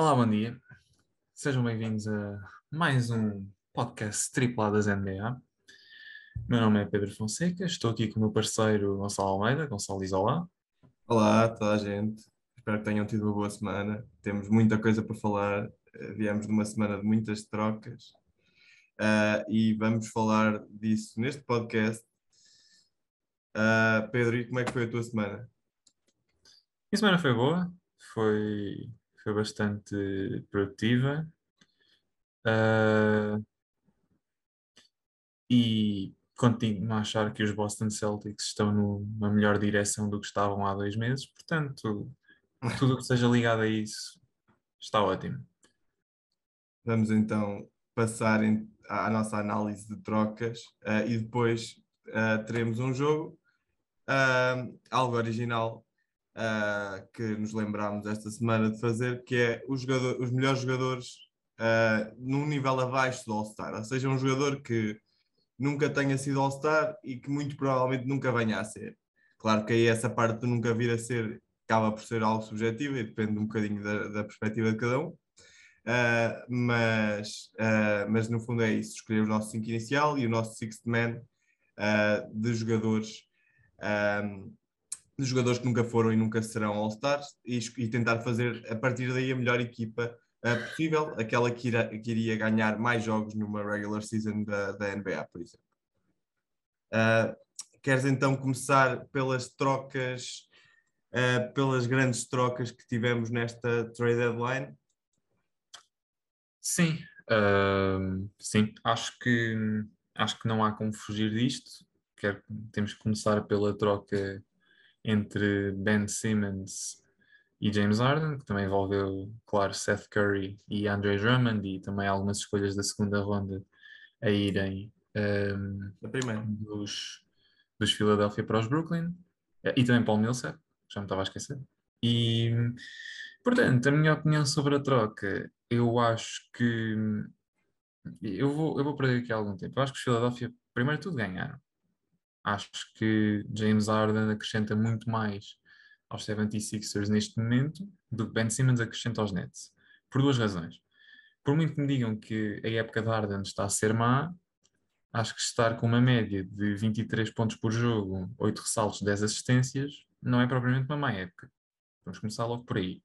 Olá, bom dia. Sejam bem-vindos a mais um podcast tripladas NBA. Meu nome é Pedro Fonseca, estou aqui com o meu parceiro Gonçalo Almeida. Gonçalo diz olá. Olá a toda a gente, espero que tenham tido uma boa semana. Temos muita coisa para falar, eh, viemos de uma semana de muitas trocas uh, e vamos falar disso neste podcast. Uh, Pedro, e como é que foi a tua semana? Minha semana foi boa, foi, foi bastante produtiva. Uh, e continuo a achar que os Boston Celtics estão numa melhor direção do que estavam há dois meses, portanto, tudo o que seja ligado a isso está ótimo. Vamos então passar à nossa análise de trocas uh, e depois uh, teremos um jogo, uh, algo original que nos lembramos esta semana de fazer, que é os, jogador, os melhores jogadores num nível abaixo do All-Star, ou seja, um jogador que nunca tenha sido All-Star e que muito provavelmente nunca venha a ser. Claro que aí essa parte de nunca vir a ser acaba por ser algo subjetivo e depende um bocadinho da, da perspectiva de cada um. Uh, mas, uh, mas no fundo é isso: escolher o nosso 5 inicial e o nosso sixth man uh, de jogadores. Um, de jogadores que nunca foram e nunca serão All-Stars e, e, tentar fazer a partir daí a melhor equipa uh, possível, aquela que, ira, que, iria ganhar mais jogos numa regular season da, da NBA, por exemplo. Uh, queres então começar pelas trocas, uh, pelas grandes trocas que tivemos nesta trade deadline? Sim, sim, acho que acho que não há como fugir disto. Quero, temos que começar pela troca entre Ben Simmons e James Harden, que também envolveu, claro, Seth Curry e Andre Drummond, e também algumas escolhas da segunda ronda a irem um, dos, dos Philadelphia para os Brooklyn, eh, e também Paul Millsap, já me estava a esquecer. E, portanto, a minha opinião sobre a troca, eu acho que eu vou, eu vou perder aqui algum tempo. Eu acho que os Philadelphia, primeiro tudo, ganharam. Acho que James Harden acrescenta muito mais aos 76ers neste momento do que Ben Simmons acrescenta aos Nets. Por duas razões. Por muito que me digam que a época de Harden está a ser má, acho que estar com uma média de 23 pontos por jogo, 8 ressaltos, 10 assistências, não é propriamente uma má época. Vamos começar logo por aí.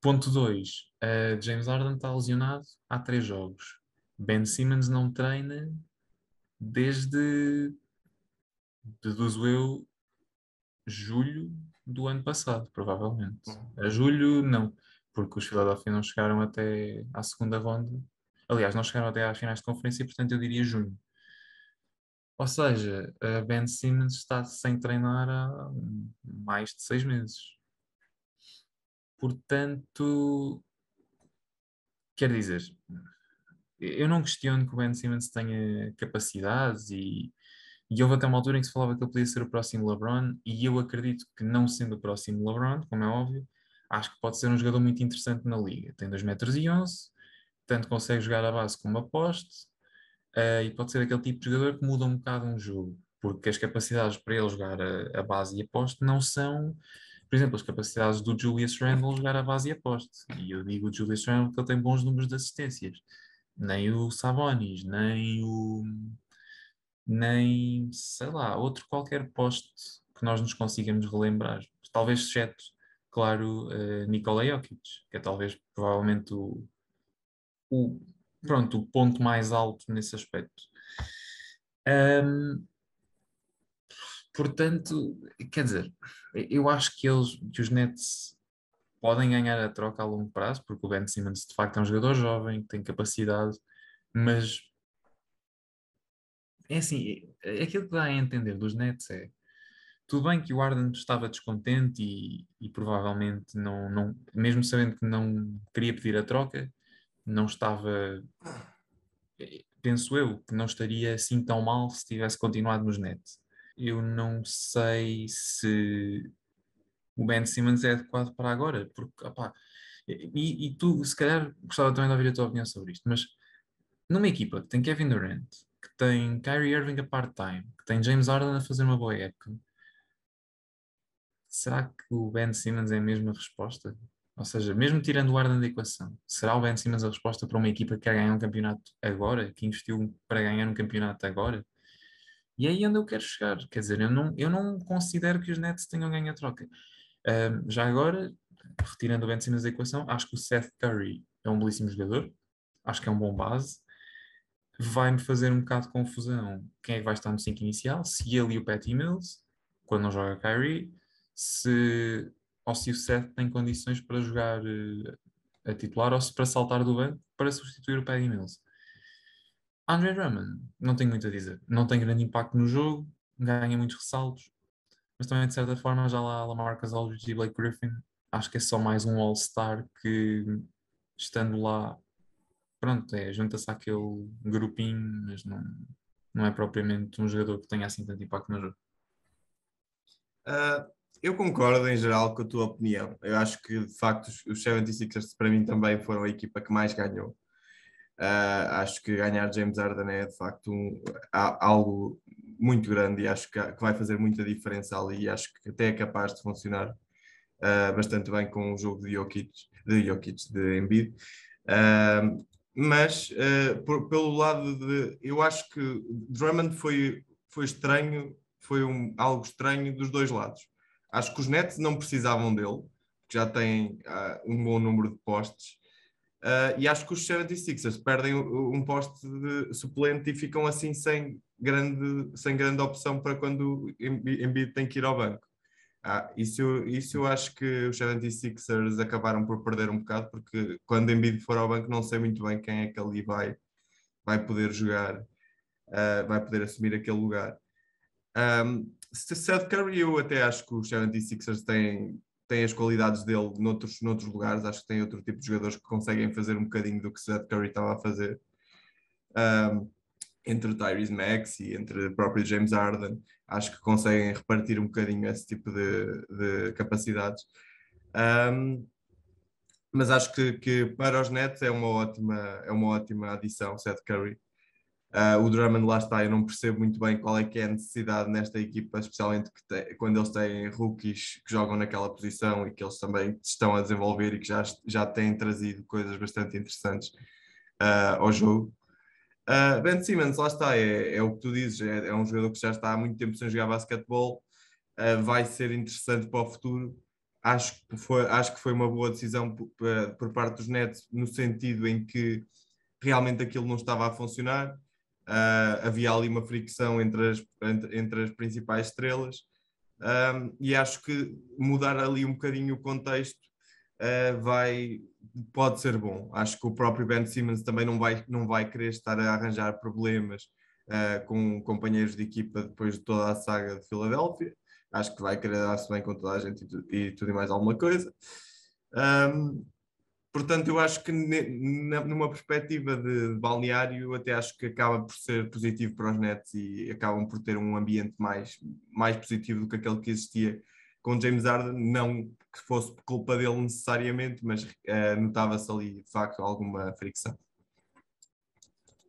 Ponto 2. Uh, James Harden está lesionado há 3 jogos. Ben Simmons não treina desde, deduzo eu, julho do ano passado, provavelmente. Uhum. A julho, não, porque os Philadelphia não chegaram até à segunda ronda. Aliás, não chegaram até às finais de conferência, portanto eu diria junho. Ou seja, a Ben Simmons está sem treinar há mais de seis meses. Portanto, quer dizer, eu não questiono que o Ben Simmons tenha capacidades e e houve até uma altura em que se falava que ele podia ser o próximo LeBron, e eu acredito que, não sendo o próximo LeBron, como é óbvio, acho que pode ser um jogador muito interessante na liga. Tem 2 metros e 11, tanto consegue jogar a base como a poste, uh, e pode ser aquele tipo de jogador que muda um bocado um jogo, porque as capacidades para ele jogar a, a base e a poste não são, por exemplo, as capacidades do Julius Randle jogar a base e a poste. E eu digo o Julius Randle que ele tem bons números de assistências. Nem o Sabonis, nem o nem, sei lá, outro qualquer poste que nós nos consigamos relembrar. Talvez exceto, claro, uh, Nikola Jokic, que é talvez provavelmente o, o, pronto, o ponto mais alto nesse aspecto. Um, portanto, quer dizer, eu acho que eles, que os Nets podem ganhar a troca a longo prazo, porque o Ben Simmons de facto é um jogador jovem, tem capacidade, mas é assim, é, aquilo que dá a entender dos Nets é tudo bem que o Arden estava descontente e, e, provavelmente não, não, mesmo sabendo que não queria pedir a troca, não estava, penso eu, que não estaria assim tão mal se tivesse continuado nos Nets. Eu não sei se o Ben Simmons é adequado para agora, porque, opá, e, e tu, se calhar, gostava também de ouvir a tua opinião sobre isto, mas numa equipa que tem Kevin Durant, que tem Kyrie Irving a part-time, que tem James Harden a fazer uma boa época, será que o Ben Simmons é a mesma resposta? Ou seja, mesmo tirando o Arden da equação, será o Ben Simmons a resposta para uma equipa que quer ganhar um campeonato agora, que investiu para ganhar um campeonato agora? E é aí onde eu quero chegar. Quer dizer, eu não, eu não considero que os Nets tenham ganho a troca. Um, já agora, retirando o Ben Simmons da equação, acho que o Seth Curry é um belíssimo jogador. Acho que é um bom base. Vai-me fazer um bocado de confusão. Quem é que vai estar no 5 inicial, se ele e o Patty Mills, quando não joga Kyrie, se, ou se o Seth tem condições para jogar uh, a titular ou se para saltar do banco para substituir o Patty Mills. Andre Drummond, não tenho muito a dizer. Não tem grande impacto no jogo, ganha muitos ressaltos, mas também de certa forma já lá Lamarcus Aldridge e Blake Griffin, acho que é só mais um All-Star que estando lá, pronto, é, junta-se àquele grupinho, mas não, não é propriamente um jogador que tenha assim tanto impacto no jogo. Uh, eu concordo em geral com a tua opinião. Eu acho que de facto os 76ers para mim também foram a equipa que mais ganhou. Uh, acho que ganhar James Harden é de facto um, algo muito grande e acho que, que, vai fazer muita diferença ali e acho que até é capaz de funcionar uh, bastante bem com o jogo de Jokic, de, Jokic, de Embiid. Uh, mas por, pelo lado de. Eu acho que Drummond foi, foi estranho, foi um, algo estranho dos dois lados. Acho que os Nets não precisavam dele, porque já têm um bom número de postes Uh, e acho que os 76ers perdem um poste de suplente e ficam assim sem grande, sem grande opção para quando Embiid tem que ir ao banco. Ah, isso, isso eu acho que os 76ers acabaram por perder um bocado, porque quando Embiid for ao banco não sei muito bem quem é que ali vai, vai poder jogar, uh, vai poder assumir aquele lugar. Um, Seth Curry eu até acho que os 76ers têm, tem as qualidades dele noutros, noutros lugares. Acho que tem outro tipo de jogadores que conseguem fazer um bocadinho do que Seth Curry estava a fazer. Um, entre o Tyrese e entre o próprio James Harden, acho que conseguem repartir um bocadinho esse tipo de, de capacidades. Um, mas acho que, que, para os Nets é uma ótima, é uma ótima adição, Seth Curry. Uh, o Drummond lá está, eu não percebo muito bem qual é que é a necessidade nesta equipa, especialmente te, quando eles têm rookies que jogam naquela posição e que eles também estão a desenvolver e que já, já têm trazido coisas bastante interessantes uh, ao jogo. Uh, ben Simmons, lá está, é, é o que tu dizes, é, é, um jogador que já está há muito tempo sem jogar basquetebol, vai ser interessante para o futuro. Acho que foi, acho que foi uma boa decisão por, por parte dos Nets, no sentido em que realmente aquilo não estava a funcionar Uh, havia ali uma fricção entre as, entre, entre as principais estrelas um, e acho que mudar ali um bocadinho o contexto uh, vai, pode ser bom. Acho que o próprio Ben Simmons também não vai, não vai querer estar a arranjar problemas uh, com companheiros de equipa depois de toda a saga de Filadélfia. Acho que vai querer dar-se bem com toda a gente e, e tudo e mais alguma coisa. Um, Portanto, eu acho que numa perspectiva de, balneário, até acho que acaba por ser positivo para os Nets e acabam por ter um ambiente mais, mais positivo do que aquele que existia com James Harden. Não que fosse culpa dele necessariamente, mas uh, notava-se ali de facto alguma fricção.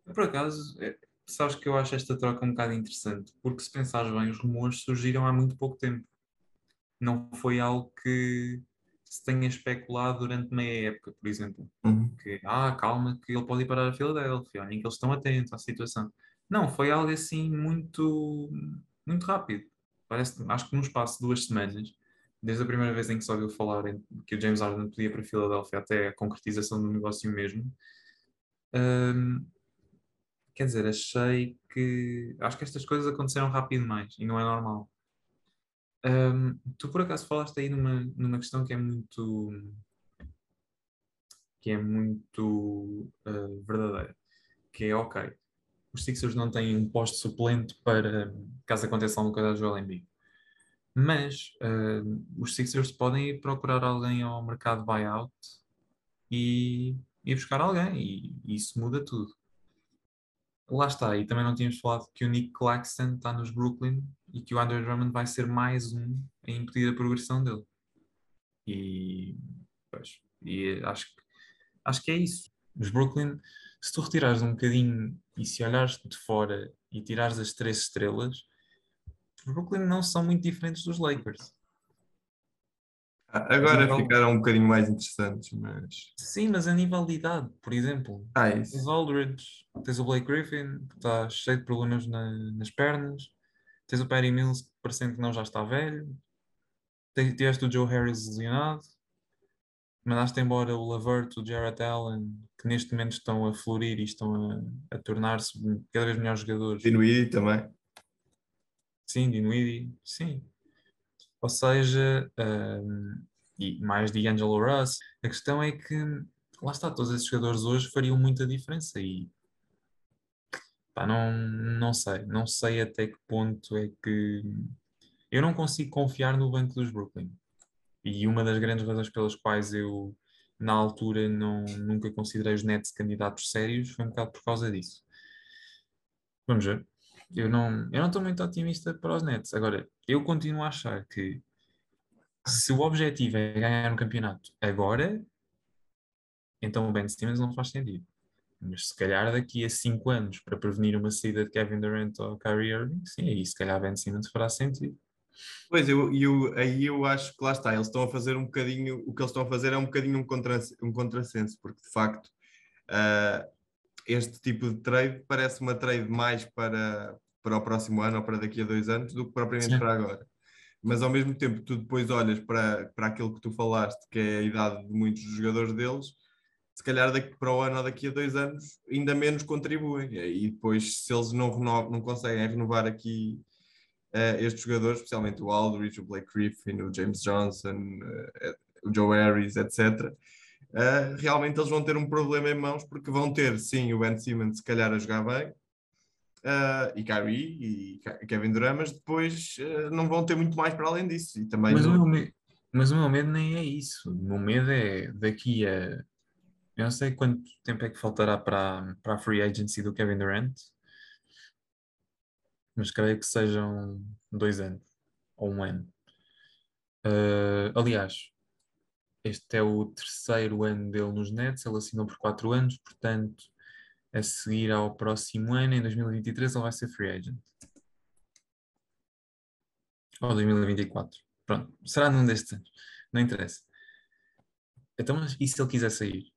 Por acaso, é, sabes que eu acho esta troca um bocado interessante, porque se pensares bem, os rumores surgiram há muito pouco tempo. Não foi algo que se tenha especulado durante meia época, por exemplo. Uhum. Que, ah, calma, que ele pode ir para a Filadélfia, olhem que eles estão atentos à situação. Não, foi algo assim muito, muito rápido. Parece, acho que num espaço de duas semanas, desde a primeira vez em que se ouviu falar em, que o James Harden podia para a Filadélfia até a concretização do negócio mesmo, hum, quer dizer, achei que. Acho que estas coisas aconteceram rápido demais e não é normal. Um, tu por acaso falaste aí numa, numa questão que é muito que é muito uh, verdadeira, que é ok, os Sixers não têm um posto suplente para caso aconteça alguma coisa a Joel Embiid. Mas uh, os Sixers podem ir procurar alguém ao mercado buyout e, e buscar alguém, e, e isso muda tudo. Lá está, e também não tínhamos falado que o Nick Claxton está nos Brooklyn e que o Andre Drummond vai ser mais um a impedir a progressão dele. E, pois, e acho, acho que é isso. Os Brooklyn, se tu retirares um bocadinho e se olhares de fora e tirares as três estrelas, os Brooklyn não são muito diferentes dos Lakers. Agora nível- ficaram um bocadinho mais interessantes, mas. Sim, mas a nível de idade, por exemplo, Ah, tens isso. o Aldridge, tens o Blake Griffin, que está cheio de problemas na- nas pernas, tens o Patty Mills, que parecendo que não já está velho, tens, tiveste o Joe Harris lesionado, mandaste embora o Lavert, o Jarrett Allen, que neste momento estão a florir e estão a, a tornar-se cada vez melhores jogadores. Dinuidi também. Sim, Dinwiddie, sim. Ou seja, hum, e mais D'Angelo Russ. A questão é que, lá está, todos esses jogadores hoje fariam muita diferença e pá, não, não sei, não sei até que ponto é que eu não consigo confiar no banco dos Brooklyn. E uma das grandes razões pelas quais eu, na altura, não, nunca considerei os Nets candidatos sérios foi um bocado por causa disso. Vamos ver. Eu não eu não estou muito otimista para os Nets. Agora, eu continuo a achar que se o objetivo é ganhar um campeonato agora, então o Ben Simmons não faz sentido. Mas se calhar daqui a 5 anos, para prevenir uma saída de Kevin Durant ou Kyrie Irving, sim, aí se calhar Ben Simmons fará sentido. Pois, eu, eu, aí eu acho que lá está, eles estão a fazer um bocadinho, o que eles estão a fazer é um bocadinho um, contra, um contrassenso, porque de facto ah, este tipo de trade parece uma trade mais para, para o próximo ano ou para daqui a dois anos do que propriamente Sim. para agora. Mas ao mesmo tempo, tu depois olhas para, para aquilo que tu falaste, que é a idade de muitos dos jogadores deles, se calhar daqui para o ano ou daqui a dois anos ainda menos contribuem. E depois, se eles não, renovam, não conseguem renovar aqui eh, estes jogadores, especialmente o Aldridge, o Blake Griffin, o James Johnson, eh, o Joe Harris, etc., eh, realmente eles vão ter um problema em mãos porque vão ter, sim, o Ben Simmons se calhar a jogar bem, eh, e Kyrie e Ke- Kevin Durant, mas depois eh, não vão ter muito mais para além disso. E também Mas o, no- meu me- mas o meu medo nem é isso. O meu medo é daqui a. Eu não sei quanto tempo é que faltará para, para a free agency do Kevin Durant, mas creio que sejam dois anos ou um ano. Uh, aliás, este é o terceiro ano dele nos Nets, ele assinou por quatro anos, portanto, a seguir ao próximo ano, em 2023, ele vai ser free agent. Ou 2024. Pronto, será num destes anos, não interessa. Então, mas e se ele quiser sair?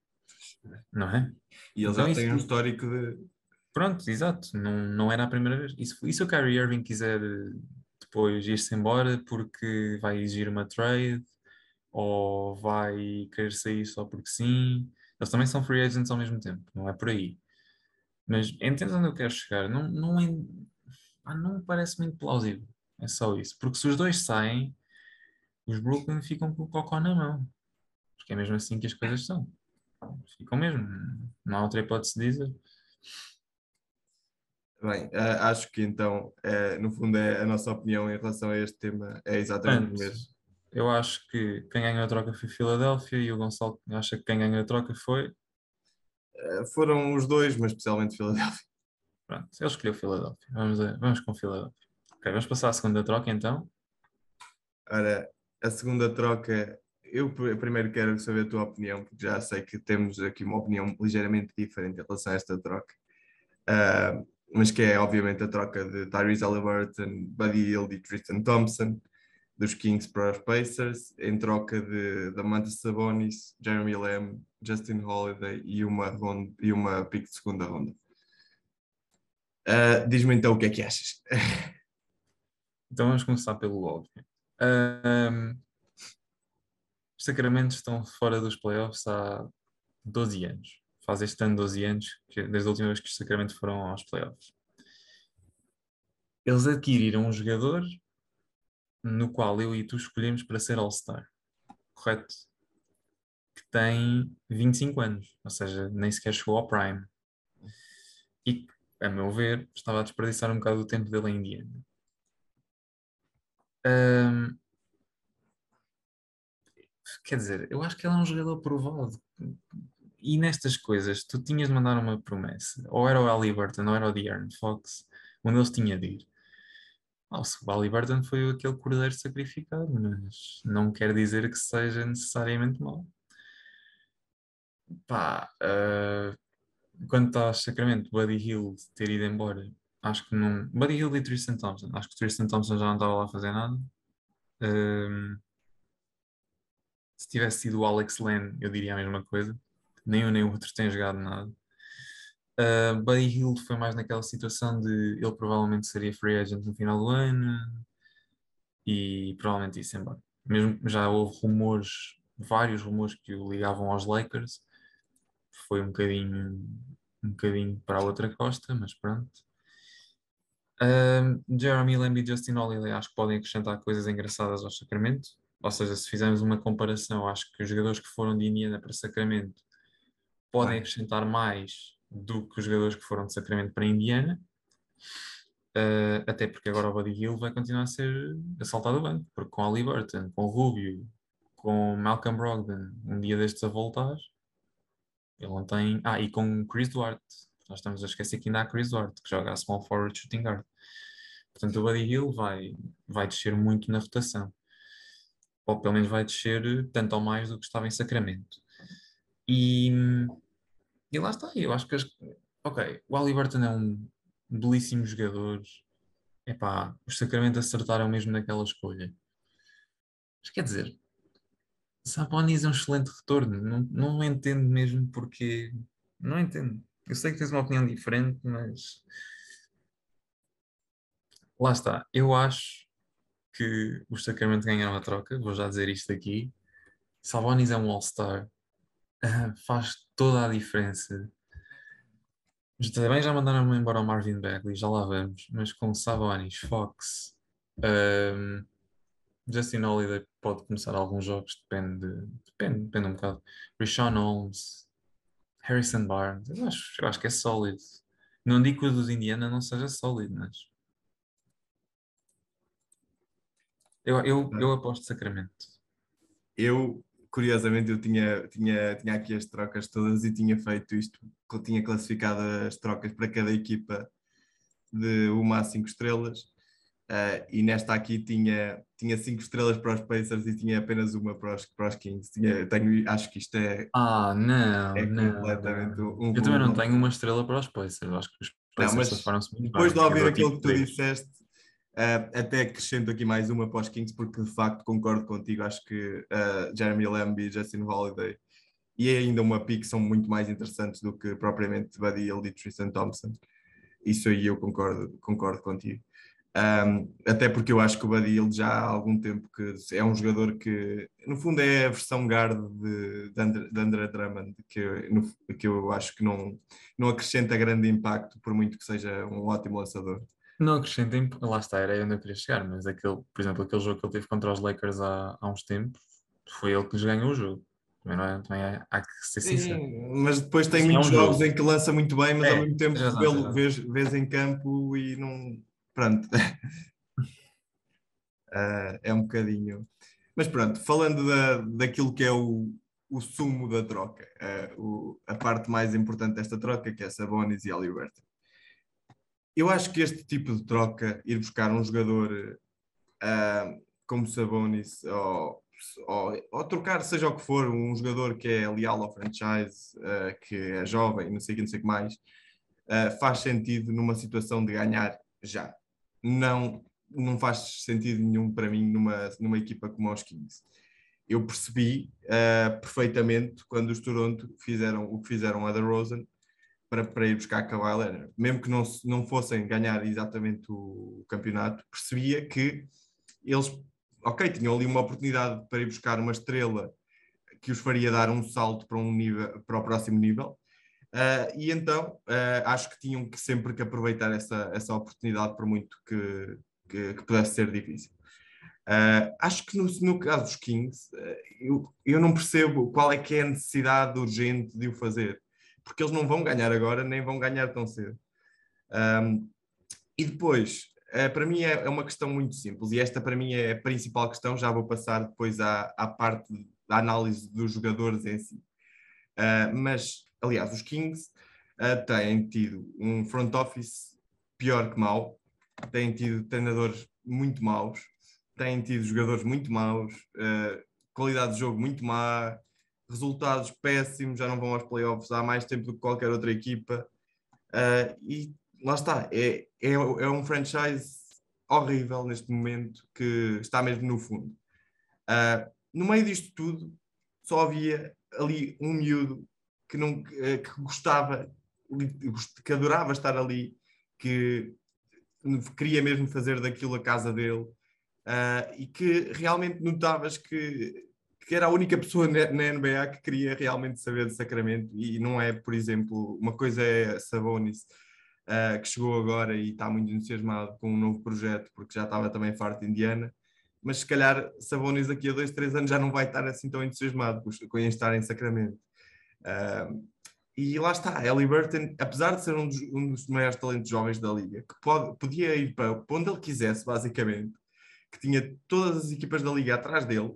Não é? e eles então já têm um histórico de. Pronto, exato, não, não era a primeira vez. E se, e se o Kyrie Irving quiser eh, depois ir-se embora porque vai exigir uma trade ou vai querer sair só porque sim, eles também são free agents ao mesmo tempo, não é por aí. Mas entende onde eu quero chegar? Não, não, é, não parece muito plausível, é só isso. Porque se os dois saem, os Brooklyn ficam com o cocó na mão, porque é mesmo assim que as coisas são. Ficam mesmo, não há outra hipótese de dizer. Bem, eh, acho que então, eh, no fundo, é a nossa opinião em relação a este tema é exatamente o mesmo. Eu acho que quem ganhou a troca foi Filadélfia e o Gonçalo acha que quem ganhou a troca foi. Eh, Foram os dois, mas especialmente Filadélfia. Pronto, ele escolheu Filadélfia. Vamos, a- vamos com Filadélfia. Ok, vamos passar à segunda troca então. Ora, a segunda troca, eu pr- primeiro quero saber a tua opinião, porque já sei que temos aqui uma opinião ligeiramente diferente em relação a esta troca. Ah, mas que é obviamente a troca de Tyrese Halliburton, Buddy Hield e Tristan Thompson dos Kings para os Pacers, em troca de Damantas Sabonis, Jeremy Lamb, Justin Holiday e uma, ronda, e uma pick de segunda ronda. Ah, Diz-me então o que é que achas. Então vamos começar pelo óbvio. Ahm, os Sacramentos estão fora dos playoffs há 12 anos. Faz este ano 12 anos, que- desde a última vez que os Sacramentos foram aos playoffs. Eles adquiriram um jogador no qual eu e tu escolhemos para ser All-Star. Correto? Que tem 25 anos, ou seja, nem sequer chegou ao Prime. E a meu ver, estava a desperdiçar um bocado do tempo dele em Indiana. Ahm, quer dizer, eu acho que ele é um jogador provado. E nestas coisas, tu tinhas de mandar uma promessa. Ou era o Halliburton, ou era o De'Aaron Fox, onde eles tinham de ir. Ah, o Halliburton foi aquele cordeiro sacrificado, mas não quer dizer que seja necessariamente mau. Pá, ah, quanto ao Sacramento, Buddy Hill ter ido embora, acho que não. Buddy Hill e Tristan Thompson, acho que Tristan Thompson já não estava lá a fazer nada. Ahm, tivesse sido o Alex Len, eu diria a mesma coisa. Nem um nem o outro têm jogado nada. Uh, Buddy Hill foi mais naquela situação de ele provavelmente seria free agent no final do ano e provavelmente ia embora. Mesmo já houve rumores, vários rumores que o ligavam aos Lakers. Foi um bocadinho, um bocadinho para a outra costa, mas pronto. Uh, Jeremy Lamb e Justin Holiday acho que podem acrescentar coisas engraçadas ao Sacramento. Ou seja, se fizermos uma comparação, acho que os jogadores que foram de Indiana para Sacramento podem acrescentar mais do que os jogadores que foram de Sacramento para Indiana. Uh, até porque agora o Buddy Hill vai continuar a ser assaltado do banco, porque com Ali Burton, com Rubio, com Malcolm Brogdon, um dia destes a voltar, ele não tem. Ah, e com Chris Duarte. Nós estamos a esquecer que ainda há Chris Duarte, que joga a small forward shooting guard. Portanto, o Buddy Hill vai, vai descer muito na rotação. Ou pelo menos vai descer tanto ou mais do que estava em Sacramento. E, e lá está. Eu acho que. As, ok, o Ali Burton é um belíssimo jogador. Epá, os Sacramento acertaram mesmo naquela escolha. Mas quer dizer, Sabonis é um excelente retorno. Não, não entendo mesmo porque. Não entendo. Eu sei que tens uma opinião diferente, mas. Lá está. Eu acho que os Sacramento ganharam a troca. Vou já dizer isto aqui. Sabonis é um All-Star. Faz toda a diferença. Também já mandaram-me embora o Marvin Bagley, já lá vamos. Mas com Sabonis, Fox, um, Justin Holiday pode começar alguns jogos, depende, depende, depende um bocado. Rishon Holmes, Harrison Barnes, eu acho, eu acho que é sólido. Não digo que o dos Indiana não seja sólido, mas. Eu, eu, eu aposto Sacramento. Eu, curiosamente, eu tinha, tinha, tinha aqui as trocas todas e tinha feito isto, tinha classificado as trocas para cada equipa de uma a cinco estrelas Uh, e nesta aqui tinha, tinha cinco estrelas para os Pacers e tinha apenas uma para os, para os Kings. Tinha, tenho, acho que isto é. Ah, não, é não. completamente um. Eu também não tenho uma estrela para os Pacers. Acho que os Pacers não, mas Depois de ouvir aquilo que tu disseste, uh, até acrescento aqui mais uma para os Kings, porque de facto concordo contigo. Acho que uh, Jeremy Lamb e Justin Holiday e ainda uma pick são muito mais interessantes do que propriamente Buddy Hill e Tristan Thompson. Isso aí eu concordo, concordo contigo. Um, até porque eu acho que o Badil já há algum tempo que é um jogador que, no fundo, é a versão guard de, de, André, de André Drummond, que, no, que eu acho que não, não acrescenta grande impacto, por muito que seja um ótimo lançador. Não acrescenta, lá está, era onde eu queria chegar, mas aquele, por exemplo, aquele jogo que ele teve contra os Lakers há, há uns tempos, foi ele que lhes ganhou o jogo. Também, não é, também é, há que ser sincero. Sim, mas depois tem Sim, muitos é um jogos jogo. em que lança muito bem, mas é, ao mesmo tempo vês, vês em campo e não pronto. uh, é um bocadinho. Mas pronto, falando da, daquilo que é o, o sumo da troca, uh, o, a parte mais importante desta troca, que é Sabonis e Aliberto. Eu acho que este tipo de troca, ir buscar um jogador uh, como Sabonis, ou, ou, ou, trocar, seja o que for, um jogador que é leal ao franchise, uh, que é jovem, não sei o que, não sei que mais, uh, faz sentido numa situação de ganhar já não, não faz sentido nenhum para mim numa, numa equipa como os Kings. Eu percebi perfeitamente quando os Toronto fizeram o que fizeram a DeRozan para, para ir buscar Kawhi Leonard. Mesmo que não, não fossem ganhar exatamente o, o campeonato, percebia que eles, ok, tinham ali uma oportunidade para ir buscar uma estrela que os faria dar um salto para, um nível, para o próximo nível, Uh, e então uh, acho que tinham que sempre que aproveitar essa, essa oportunidade, por muito que, que, que pudesse ser difícil. Uh, acho que no, no, caso dos Kings, eu, eu não percebo qual é que é a necessidade urgente de o fazer, porque eles não vão ganhar agora, nem vão ganhar tão cedo. Um, e depois, para mim é, é, uma questão muito simples, e esta para mim é a principal questão, já vou passar depois à, à parte da análise dos jogadores em si. mas aliás, os Kings uh, têm tido um front office pior que mau, têm tido treinadores muito maus, têm tido jogadores muito maus, uh, qualidade de jogo muito má, resultados péssimos, já não vão aos playoffs há mais tempo do que qualquer outra equipa. Uh, e lá está, é, é, é, um franchise horrível neste momento que está mesmo no fundo. Uh, no meio disto tudo, só havia ali um miúdo que, não, que gostava, que adorava estar ali, que queria mesmo fazer daquilo a casa dele uh, e que realmente notavas que, que era a única pessoa na, NBA que queria realmente saber de Sacramento e não é, por exemplo, uma coisa é Sabonis, uh, que chegou agora e está muito entusiasmado com um novo projeto porque já estava também farto de Indiana, mas se calhar Sabonis daqui a dois, três anos já não vai estar assim tão entusiasmado com estar em Sacramento. Uh, e lá está, Burton, apesar de ser um dos, um dos, maiores talentos jovens da liga, que pode, podia ir para onde ele quisesse, basicamente, que tinha todas as equipas da liga atrás dele,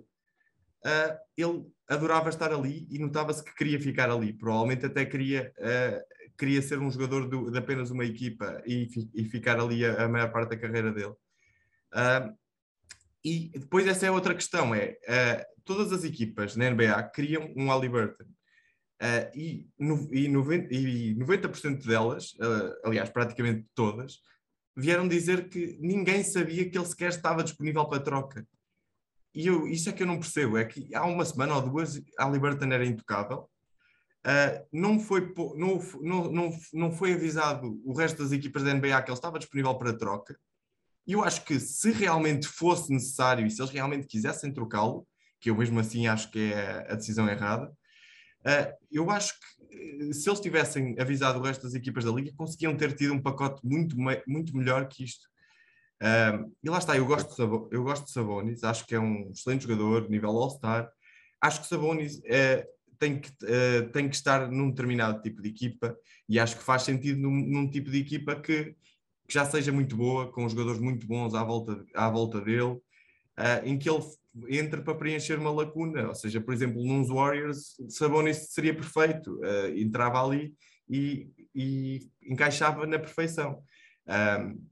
uh, ele adorava estar ali e notava-se que queria ficar ali. Provavelmente até queria, uh, queria ser um jogador do, de apenas uma equipa e, e ficar ali a, a, maior parte da carreira dele. Uh, e depois essa é outra questão, é todas as equipas na NBA queriam um Burton. Uh, e, no, e, 90, e 90% delas, aliás, praticamente todas, vieram dizer que ninguém sabia que ele sequer estava disponível para troca. E eu, isso é que eu não percebo, é que há uma semana ou duas a Liberton era intocável, uh, não, foi, não, não, não, não foi avisado o resto das equipas da NBA que ele estava disponível para troca, e eu acho que se realmente fosse necessário e se eles realmente quisessem trocá-lo, que eu mesmo assim acho que é a decisão errada, Uh, eu acho que eh, se eles tivessem avisado o resto das equipas da liga, conseguiam ter tido um pacote muito, muito melhor que isto. Uh, e lá está, eu gosto, de Sab eu gosto de Sabonis, acho que é um excelente jogador, nível All-Star. Acho que Sabonis uh, tem, que, tem que estar num determinado tipo de equipa e acho que faz sentido num, num tipo de equipa que, que, já seja muito boa, com jogadores muito bons à volta, à volta dele, em que ele entra para preencher uma lacuna. Ou seja, por exemplo, nos Warriors, Sabonis seria perfeito, uh, entrava ali e, e, encaixava na perfeição. Um,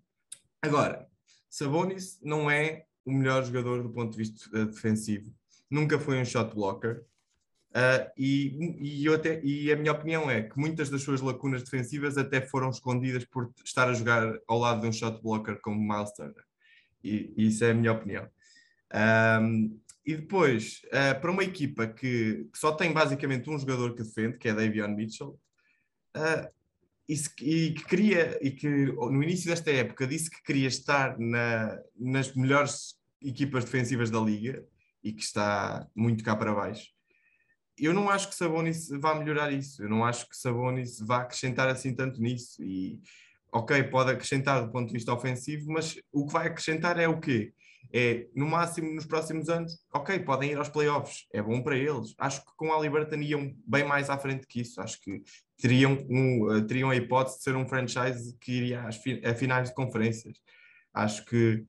agora, Sabonis não é o melhor jogador do ponto de vista uh, defensivo, nunca foi um shot blocker. Uh, e, e, eu até, e a minha opinião é que muitas das suas lacunas defensivas até foram escondidas por estar a jogar ao lado de um shot blocker como Miles Turner. E, e isso é a minha opinião. Um, e depois, uh, para uma equipa que, que, só tem basicamente um jogador que defende, que é Davion Mitchell, uh, e, se, e, que queria, e que no início desta época disse que queria estar na, nas melhores equipas defensivas da liga e que está muito cá para baixo. Eu não acho que Sabonis vá melhorar isso, eu não acho que Sabonis vá acrescentar assim tanto nisso. E, ok, pode acrescentar do ponto de vista ofensivo, mas o que vai acrescentar é o quê? é, no máximo, nos próximos anos, ok, podem ir aos playoffs, é bom para eles. Acho que com a Liberton iam bem mais à frente que isso. Acho que teriam, um, teriam a hipótese de ser um franchise que iria às fi a finais de conferências. Acho que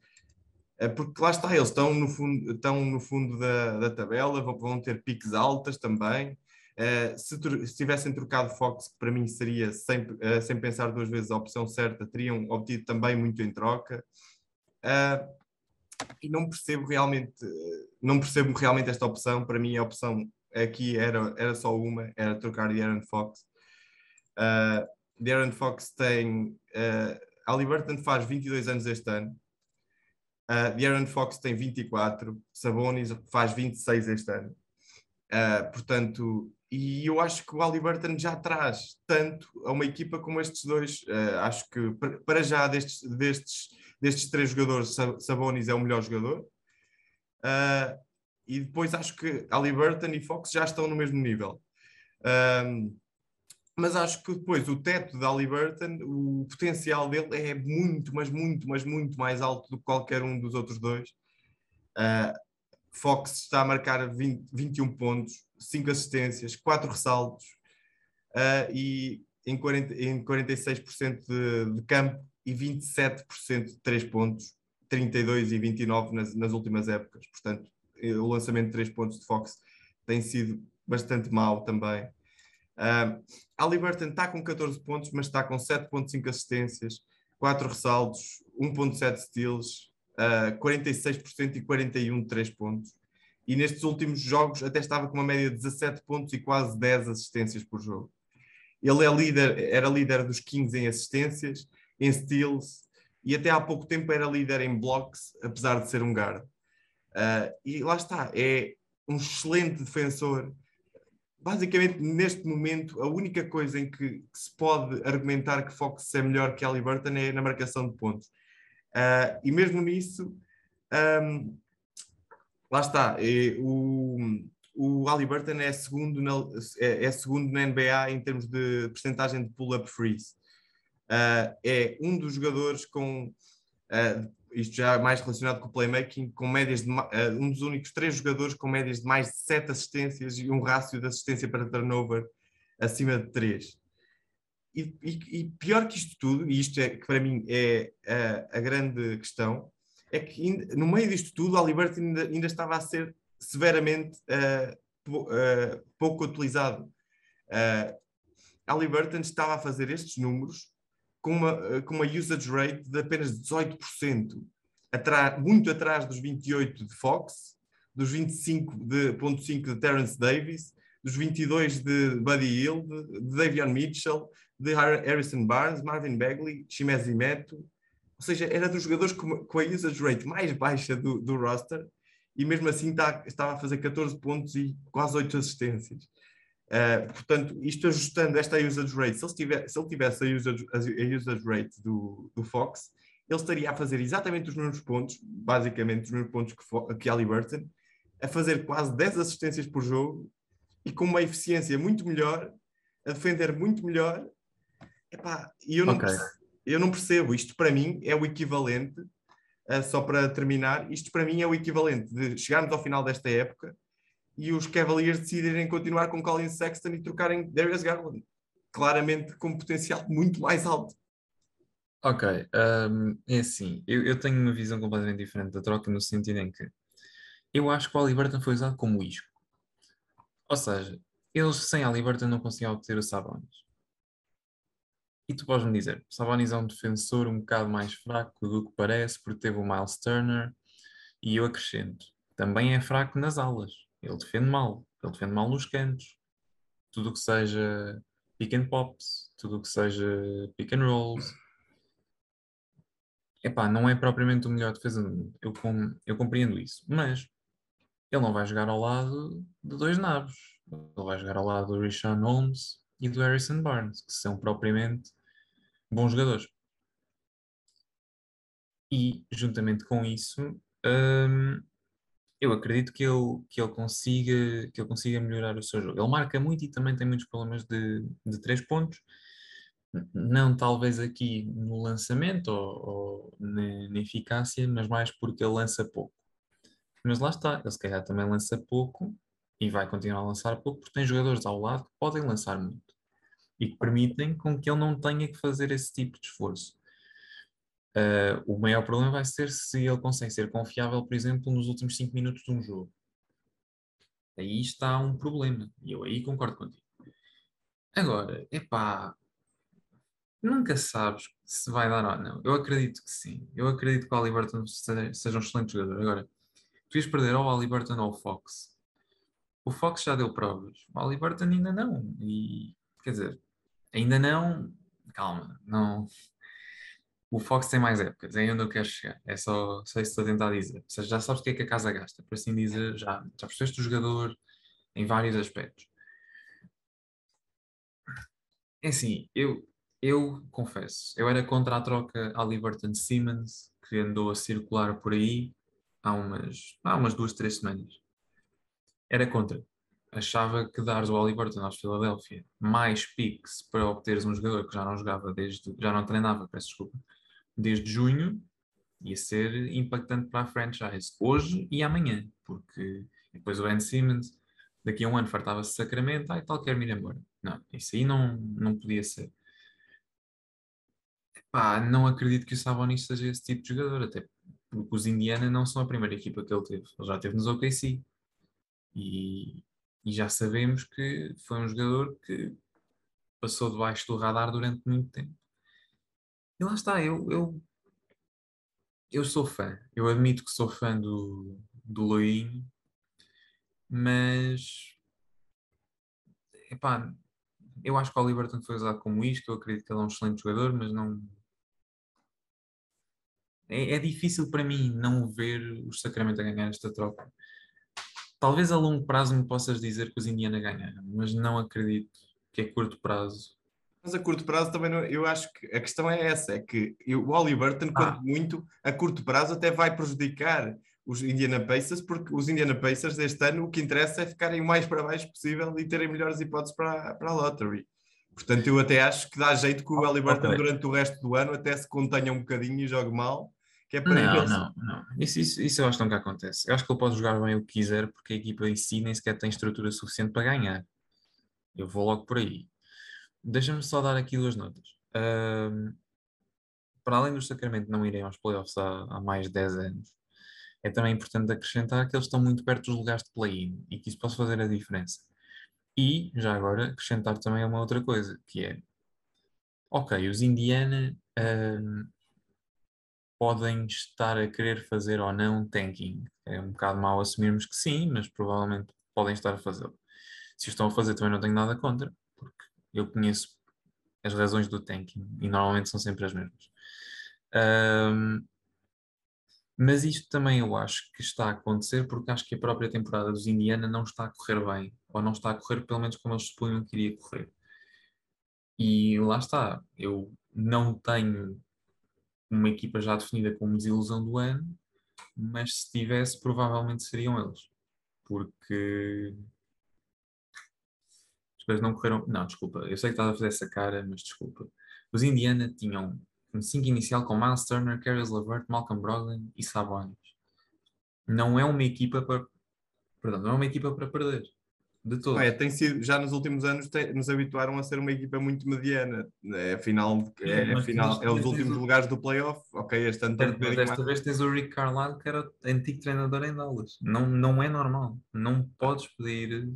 uh, porque lá está, eles estão no fundo, estão no fundo da, da tabela, vão, vão ter piques altas também. Uh, se, se, tivessem trocado Fox, que para mim seria, sem, uh, sem pensar duas vezes a opção certa, teriam obtido também muito em troca. Uh, e não percebo realmente, não percebo realmente esta opção. Para mim, a opção aqui era, era só uma, era trocar de Aaron Fox. Uh, Darren Fox tem. Uh, Ali Burton faz 22 anos este ano. Uh, Darren Fox tem 24. Sabonis faz 26 este ano. Uh, portanto, e eu acho que o Ali Burton já traz tanto a uma equipa como estes dois. Uh, acho que para já destes, destes destes três jogadores, Sabonis é o melhor jogador. Uh, e depois acho que Burton e Fox já estão no mesmo nível. Um, mas acho que depois o teto de Burton, o potencial dele é muito, mas muito, mas muito mais alto do que qualquer um dos outros dois. Uh, Fox está a marcar 20, 21 pontos, 5 assistências, 4 ressaltos uh, e em, 40, em 46% de, de campo e 27% de 3 pontos, 32 e 29 nas, nas últimas épocas. Portanto, eh, o lançamento de 3 pontos de Fox tem sido bastante mau também. Uh, Ali Burton está com 14 pontos, mas está com 7.5 assistências, 4 ressaltos, 1.7 steals, uh, 46% e 41 de 3 pontos. E nestes últimos jogos até estava com uma média de 17 pontos e quase 10 assistências por jogo. Ele é líder, era líder dos 15 em assistências, em steals e até há pouco tempo era líder em blocks, apesar de ser um guard. Uh, e lá está, é, um excelente defensor. Basicamente, neste momento, a única coisa em que, se pode argumentar que Fox é melhor que Ali Burton é na marcação de pontos. Uh, e mesmo nisso, um, lá está, é, o, o Ali Burton é segundo, na, é, é, segundo na NBA em termos de percentagem de pull-up freeze. Uh, é um dos jogadores com, uh, isto já é mais relacionado com o playmaking, com médias de, uh, um dos únicos três jogadores com médias de mais de sete assistências e um rácio de assistência para turnover acima de três. E, e, e, pior que isto tudo, e isto é que para mim é a, a grande questão, é que no meio disto tudo, a Liberty ainda, ainda estava a ser severamente uh, pouco utilizado. Uh, Ali Burton estava a fazer estes números com uma, com uma usage rate de apenas 18%, atrás, muito atrás dos 28 de Fox, dos 25 de, ponto 5 de Terence Davis, dos 22 de Buddy Hill, de, de Davion Mitchell, de Harrison Barnes, Marvin Bagley, Chimezi Meto, ou seja, era dos jogadores com, com a usage rate mais baixa do, do roster e mesmo assim está, estava a fazer 14 pontos e quase 8 assistências. Uh, portanto, isto ajustando esta usage rate, se ele, tiver, se ele tivesse a usage, a usage rate do, do Fox, ele estaria a fazer exatamente os mesmos pontos, basicamente os mesmos pontos que, que Ali Burton, a fazer quase 10 assistências por jogo e com uma eficiência muito melhor, a defender muito melhor. Epá, e eu não, okay. percebo, eu não percebo, isto para mim é o equivalente uh, só para terminar, isto para mim é o equivalente de chegarmos ao final desta época e os Cavaliers decidirem continuar com Colin Sexton e trocarem Darius Garland, claramente com potencial muito mais alto. Ok, um, é assim, eu, eu, tenho uma visão completamente diferente da troca no sentido em que eu acho que o Aliberton foi usado como isco. Ou seja, eles sem Aliberton não conseguiam obter o Sabonis. E tu podes-me dizer, Sabonis é um defensor um bocado mais fraco do que parece, porque teve o Miles Turner, e eu acrescento, também é fraco nas alas. Ele defende mal, ele defende mal nos cantos. Tudo o que seja pick and pops, tudo o que seja pick and rolls. Epá, não é propriamente o melhor defesa do mundo. Eu, com, eu compreendo isso. Mas ele não vai jogar ao lado de dois nabos. Ele vai jogar ao lado do Rishon Holmes e do Harrison Barnes, que são propriamente bons jogadores. E, juntamente com isso, hum, eu acredito que ele, que, ele consiga, que ele consiga melhorar o seu jogo. Ele marca muito e também tem muitos problemas de, de três pontos. Não talvez aqui no lançamento ou, ou na, na, eficácia, mas mais porque ele lança pouco. Mas lá está, ele se calhar também lança pouco e vai continuar a lançar pouco porque tem jogadores ao lado que podem lançar muito e que permitem com que ele não tenha que fazer esse tipo de esforço. Uh, o maior problema vai ser se ele consegue ser confiável, por exemplo, nos últimos 5 minutos de um jogo. Aí está um problema. E eu aí concordo contigo. Agora, epá, nunca sabes se vai dar ou não. Eu acredito que sim. Eu acredito que o Aliberton seja um excelente jogador. Agora, tu ias perder ou o Aliberton ou o Fox. O Fox já deu provas. O Aliberton ainda não. E, quer dizer, Ainda não. Calma, não. O Fox tem mais épocas, é onde eu quero chegar. É só, só isso que estou a tentar dizer. Ou seja, já sabes o que é que a casa gasta, por assim dizer, já, já percebeste o jogador em vários aspectos. É assim, eu, eu confesso, eu era contra a troca a Liberton Simmons, que andou a circular por aí há umas, há umas duas, três semanas. Era contra achava que dares o Oliverton aos Philadelphia mais picks para obteres um jogador que já não jogava desde, já não treinava, peço desculpa, desde junho, ia ser impactante para a franchise hoje e amanhã, porque depois o Ben Simmons daqui a um ano fartava-se Sacramento, ai tal, quer-me ir embora. Não, isso aí não, não podia ser. Não acredito que o Sabonis seja esse tipo de jogador, até porque os Indiana não são a primeira equipa que ele teve, ele já teve nos OKC. E, e já sabemos que foi um jogador que passou debaixo do radar durante muito tempo. E lá está, eu, eu, eu sou fã, eu admito que sou fã do, do Loinho, mas epá, eu acho que o Oliverton foi usado como isto, eu acredito que ele é um excelente jogador, mas não. É, é difícil para mim não ver o Sacramento a ganhar esta troca talvez a longo prazo me possas dizer que os Indiana ganharam, mas não acredito que a curto prazo. Mas a curto prazo também não, eu acho que a questão é essa, é que o Halliburton, Ah. quanto muito, a curto prazo até vai prejudicar os Indiana Pacers, porque os Indiana Pacers este ano o que interessa é ficarem o mais para baixo possível e terem melhores hipóteses para, para a lottery. Portanto, eu até acho que dá jeito que o Halliburton Ok. durante o resto do ano até se contenha um bocadinho e jogue mal, que é para Não, não, não. Isso, isso, isso eu acho que nunca acontece. Eu acho que ele pode jogar bem o que quiser, porque a equipa em si nem sequer tem estrutura suficiente para ganhar. Eu vou logo por aí. Deixa-me só dar aqui duas notas. Ahm, para além do Sacramento não irem aos playoffs há, há mais de 10 anos, é também importante acrescentar que eles estão muito perto dos lugares de play-in e que isso pode fazer a diferença. E, já agora, acrescentar também uma outra coisa, que é, ok, os Indiana ahm, podem estar a querer fazer ou não tanking. É um bocado mau assumirmos que sim, mas provavelmente podem estar a fazê-lo. Se estão a fazer, também não tenho nada contra, porque eu conheço as razões do tanking e normalmente são sempre as mesmas. Ahm, mas isto também eu acho que está a acontecer porque acho que a própria temporada dos Indiana não está a correr bem, ou não está a correr pelo menos como eles supunham que iria correr. E lá está, eu não tenho uma equipa já definida como desilusão do ano, mas se tivesse, provavelmente seriam eles. Porque coisas não correram. Não, desculpa, eu sei que estás a fazer essa cara, mas desculpa. Os Indiana tinham um 5 inicial com Miles Turner, Caris LeVert, Malcolm Brogdon e Sabonis. Não é uma equipa para. Perdão, não é uma equipa para perder. De todo. É, tem sido, já nos últimos anos te- nos habituaram a ser uma equipa muito mediana. É, afinal, é, afinal, tens- é os últimos lugares do playoff. Ok, este ano um Mas desta vez tens o Rick Carlisle, que era antigo treinador em Dallas. Não, não é normal. Não podes pedir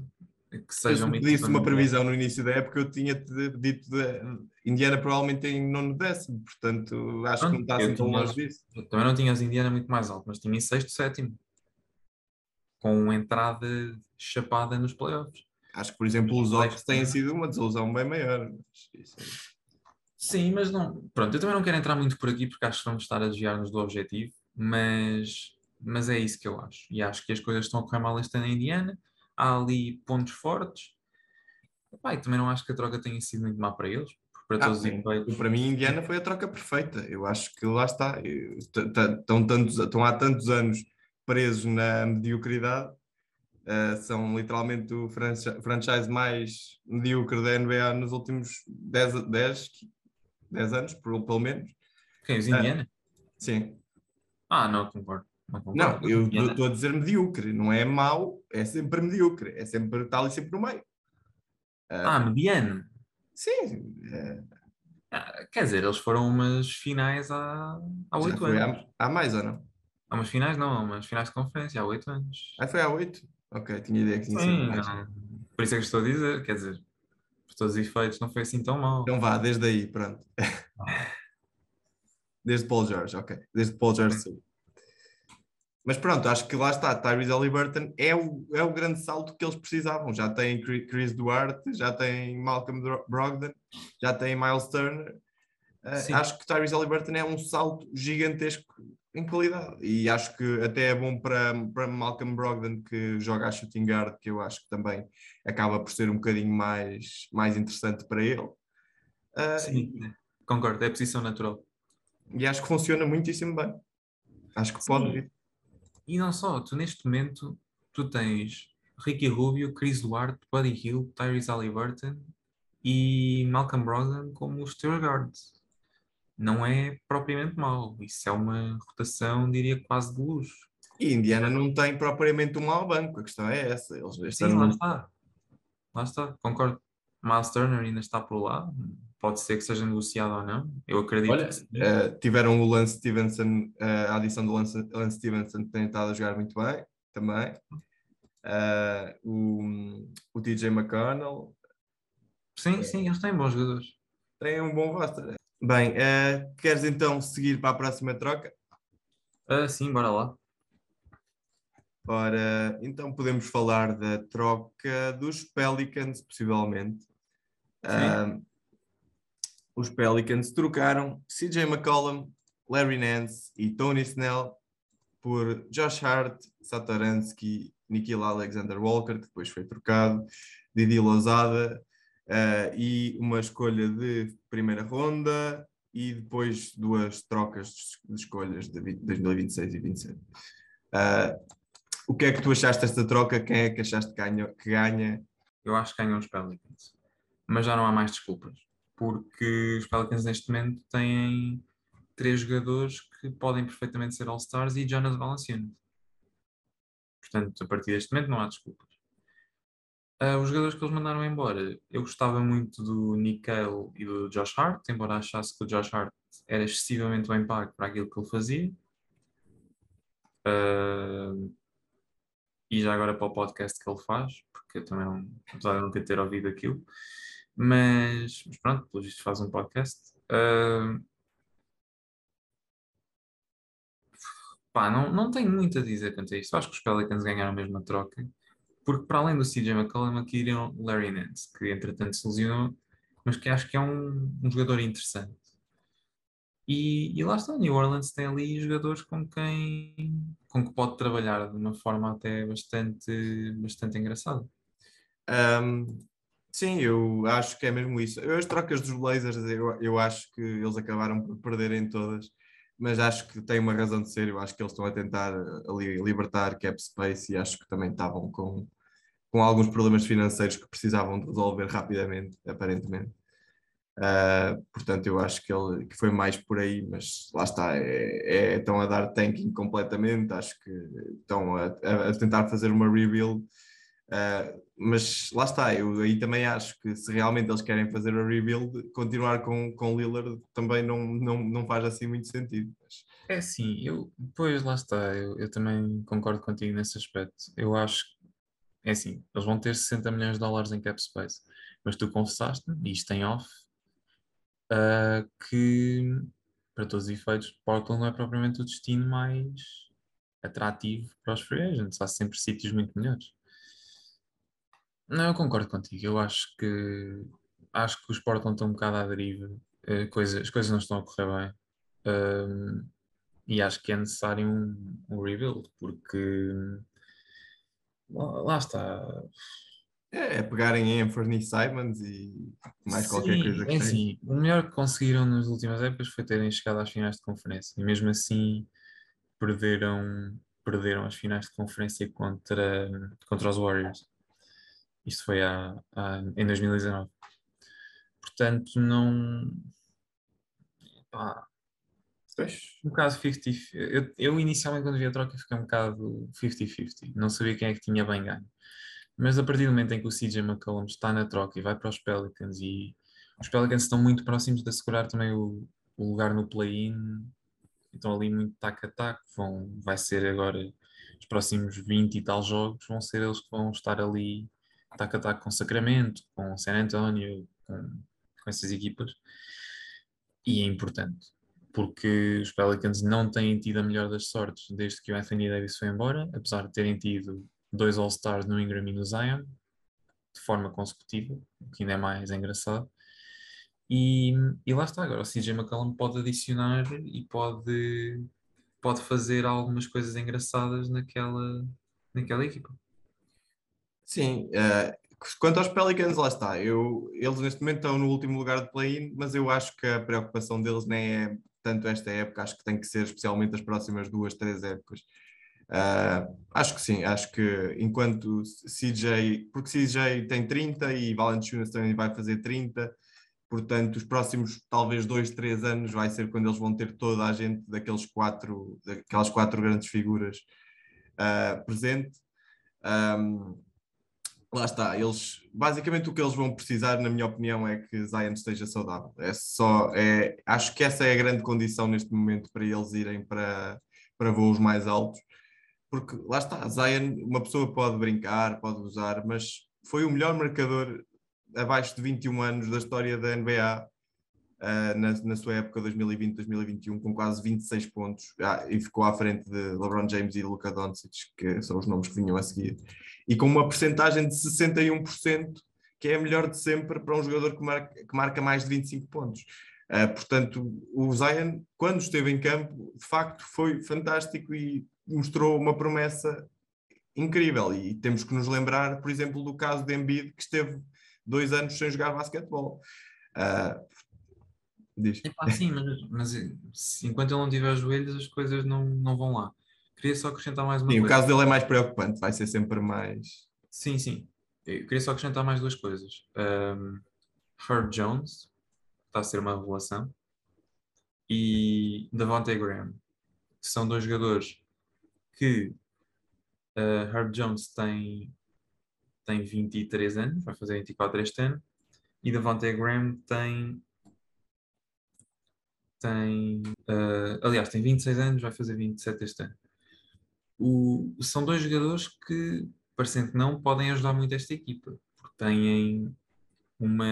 que Se seja uma me pedisse equipa uma previsão no início da época, eu tinha dito de Indiana provavelmente em nono décimo, portanto acho que não está assim eu tão longe disso. Eu também não tinha as Indiana muito mais alto, mas tinha em sexto, sétimo. Com entrada chapada nos playoffs. Acho que, por exemplo, os Hawks têm sido uma desilusão bem maior. mas isso- Sim, mas não. Pronto, eu também não quero entrar muito por aqui porque acho que vamos estar a desviar-nos do objetivo, mas, mas é isso que eu acho. E acho que as coisas estão a correr mal este ano em Indiana. Há ali pontos fortes. Epá, também não acho que a troca tenha sido muito má para eles. Para Ah, todos os. Para mim, Indiana foi a troca perfeita. Eu acho que lá está. Estão, tantos, estão há tantos anos presos na mediocridade. Uh, são literalmente o franchi- franchise mais medíocre da NBA nos últimos 10, 10, 10 anos, por- pelo menos. Quem? Os Indiana? Sim. Ah, não concordo. Não, eu estou a dizer medíocre. Não é mau, é sempre medíocre. É sempre, está ali sempre no meio. Ah, mediano. Sim, é, Ah, quer dizer, eles foram umas finais há oito anos. há, há mais ou não? Há umas finais, não, há umas finais de conferência há oito anos. Ah, foi há oito? Ok, tinha ideia que tinha sido Sim, mais. por isso é que estou a dizer, quer dizer, por todos os efeitos, não foi assim tão mal. Então vá, desde aí, pronto. Desde Paul George, ok. Desde Paul George. Mas pronto, acho que lá está. Tyrese Halliburton é o, é o grande salto que eles precisavam. Já tem Chris Duarte, já tem Malcolm Brogdon, já tem Miles Turner. Uh, acho que Tyrese Halliburton é um salto gigantesco em qualidade. E acho que até é bom para, para Malcolm Brogdon, que joga a shooting guard, que eu acho que também acaba por ser um bocadinho mais, mais interessante para ele. Uh, Sim, concordo, é a posição natural. e acho que funciona muitíssimo bem. Acho que Sim. pode vir. E não só, tu neste momento, tu tens Ricky Rubio, Chris Duarte, Buddy Hill, Tyrese Halliburton e Malcolm Brogdon como os teus guards. Não é propriamente mau, isso é uma rotação, diria, quase de luxo. E Indiana não tem propriamente um mau banco, a questão é essa. Eles Sim, lá não- está. Lá está, concordo. Miles Turner ainda está por lá. Pode ser que seja negociado ou não. Eu acredito Olha, que sim. eh, tiveram o Lance Stevenson, eh, a adição do Lance, Lance Stevenson que tem estado a jogar muito bem também. Eh, o, o TJ McConnell Sim, sim, eles têm bons jogadores. tem um bom roster. Bem, queres então seguir para a próxima troca? Sim, bora lá. Ora, então podemos falar da troca dos Pelicans, possivelmente. Ah, os Pelicans trocaram CJ McCollum, Larry Nance e Tony Snell por Josh Hart, Satoransky Nikhil Alexander Walker, que depois foi trocado, Didi Lozada uh, e uma escolha de primeira ronda e depois duas trocas de escolhas de 2026 e 2027. Uh, eh, o que é que tu achaste desta troca? Quem é que achaste? Que ganha? Eu acho que ganham os Pelicans, mas já não há mais desculpas, porque os Pelicans neste momento têm três jogadores que podem perfeitamente ser All-Stars e Jonas Valanciunas. Portanto, a partir deste momento não há desculpas. Uh, os jogadores que eles mandaram embora, eu gostava muito do Nickel e do Josh Hart, embora achasse que o Josh Hart era excessivamente bem pago para aquilo que ele fazia. Uh, e já agora para o podcast que ele faz, porque eu também não, apesar de ter ouvido aquilo, mas, mas pronto, pelo visto faz um podcast. Uh, pá, não, não tenho muito a dizer quanto a isto. Acho que os Pelicans ganharam a mesma troca porque para além do CJ McCollum adquiriram Larry Nance, que entretanto se lesionou, mas que acho que é um, um jogador interessante. E, e, lá está, New Orleans tem ali jogadores com quem com que pode trabalhar de uma forma até bastante, bastante engraçada. Um, sim, eu acho que é mesmo isso. As trocas dos Blazers, eu, eu acho que eles acabaram por perderem todas mas acho que tem uma razão de ser. Eu acho que eles estão a tentar ali libertar cap space e acho que também estavam com, com alguns problemas financeiros que precisavam de resolver rapidamente, aparentemente. Uh, portanto, eu acho que, ele, que foi mais por aí, mas lá está, é, é, estão a dar tanking completamente, acho que estão a, a tentar fazer uma rebuild Uh, mas lá está, eu aí também acho que se realmente eles querem fazer a rebuild, continuar com, com Lillard também não, não, não faz assim muito sentido. Mas... É sim, eu, pois lá está, eu, eu também concordo contigo nesse aspecto. Eu acho é assim, eles vão ter 60 milhões de dólares em cap space, mas tu confessaste, e isto em off, uh, que para todos os efeitos, Portland não é propriamente o destino mais atrativo para os free agents, há sempre sítios muito melhores. Não, eu concordo contigo. Eu acho que acho que os Portland estão um bocado à deriva. Uh, coisa, as coisas não estão a correr bem. E acho que é necessário um, um rebuild, porque lá, lá está. É, é, pegarem em Anthony Simons e mais sim, qualquer coisa que é sim. O melhor que conseguiram nas últimas épocas foi terem chegado às finais de conferência e mesmo assim perderam, perderam as finais de conferência contra, contra os Warriors. Isto foi há, em 2019. Portanto, não. Pá, um bocado 50 eu, eu inicialmente quando vi a troca fiquei um bocado 50-50, não sabia quem é que tinha bem ganho. Mas a partir do momento em que o CJ McCollum está na troca e vai para os Pelicans e os Pelicans estão muito próximos de assegurar também o, o lugar no play-in, estão ali muito tac a tac, vão, vai ser agora os próximos 20 e tal jogos, vão ser eles que vão estar ali tac a tac com Sacramento, com San Antonio, com, com essas equipas. E é importante, porque os Pelicans não têm tido a melhor das sortes desde que o Anthony Davis foi embora, apesar de terem tido dois All-Stars no Ingram e no Zion, de forma consecutiva, o que ainda é mais engraçado. E, e lá está, agora o CJ McCollum pode adicionar e pode, pode fazer algumas coisas engraçadas naquela, naquela equipa. Sim, uh, quanto aos Pelicans, lá está. Eu, eles neste momento estão no último lugar de play-in, mas eu acho que a preocupação deles nem é tanto esta época, acho que tem que ser especialmente as próximas duas, três épocas. Uh, acho que sim, acho que enquanto CJ, porque CJ tem 30 e Valanciunas também vai fazer 30, portanto os próximos talvez dois, três anos vai ser quando eles vão ter toda a gente daqueles quatro, daquelas quatro grandes figuras uh, presente. Um, lá está, eles basicamente o que eles vão precisar, na minha opinião, é que Zion esteja saudável. É só, é, acho que essa é a grande condição neste momento para eles irem para, para voos mais altos, porque lá está, Zion, uma pessoa pode brincar, pode usar, mas foi o melhor marcador abaixo de 21 anos da história da NBA uh, na, na, sua época 2020-2021 com quase 26 pontos ah, e ficou à frente de LeBron James e Luka Doncic, que são os nomes que vinham a seguir, e com uma percentagem de 61%, que é a melhor de sempre para um jogador que marca, que marca mais de 25 pontos. Uh, portanto, o Zion, quando esteve em campo, de facto foi fantástico e mostrou uma promessa incrível. E temos que nos lembrar, por exemplo, do caso de Embiid, que esteve dois anos sem jogar basquetebol. Uh, diz. Sim, mas, mas enquanto ele não tiver joelhos, as coisas não, não vão lá. Queria só acrescentar mais uma sim, coisa. o caso dele é mais preocupante, vai ser sempre mais. Sim, sim. Eu queria só acrescentar mais duas coisas. Um, Herb Jones está a ser uma revelação e Davante Graham, que são dois jogadores que uh, Herb Jones tem, tem 23 anos, vai fazer 24 este ano, e Davante Graham tem tem uh, aliás tem 26 anos, vai fazer 27 este ano. O, são dois jogadores que, parecendo que não, podem ajudar muito esta equipa, porque têm uma,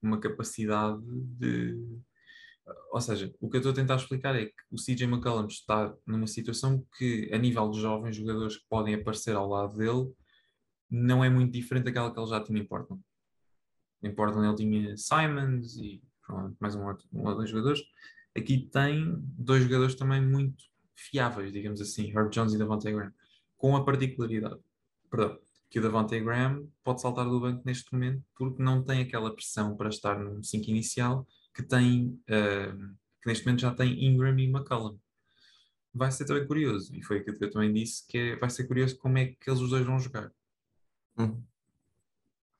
uma capacidade de. Ou seja, o que eu estou a tentar explicar é que o CJ McCollum está numa situação que, a nível de jovens jogadores que podem aparecer ao lado dele, não é muito diferente daquela que ele já tinha em Portland. Em Portland ele tinha Simons e pronto, mais um, outro, um ou dois jogadores. Aqui tem dois jogadores também muito fiáveis, digamos assim, Herb Jones e Davante Graham, com a particularidade, perdão, que o Davante Graham pode saltar do banco neste momento porque não tem aquela pressão para estar no 5 inicial que tem, uh, que neste momento já tem Ingram e McCollum. Vai ser também curioso, e foi aquilo que eu também disse, que é, vai ser curioso como é que eles os dois vão jogar. Hum.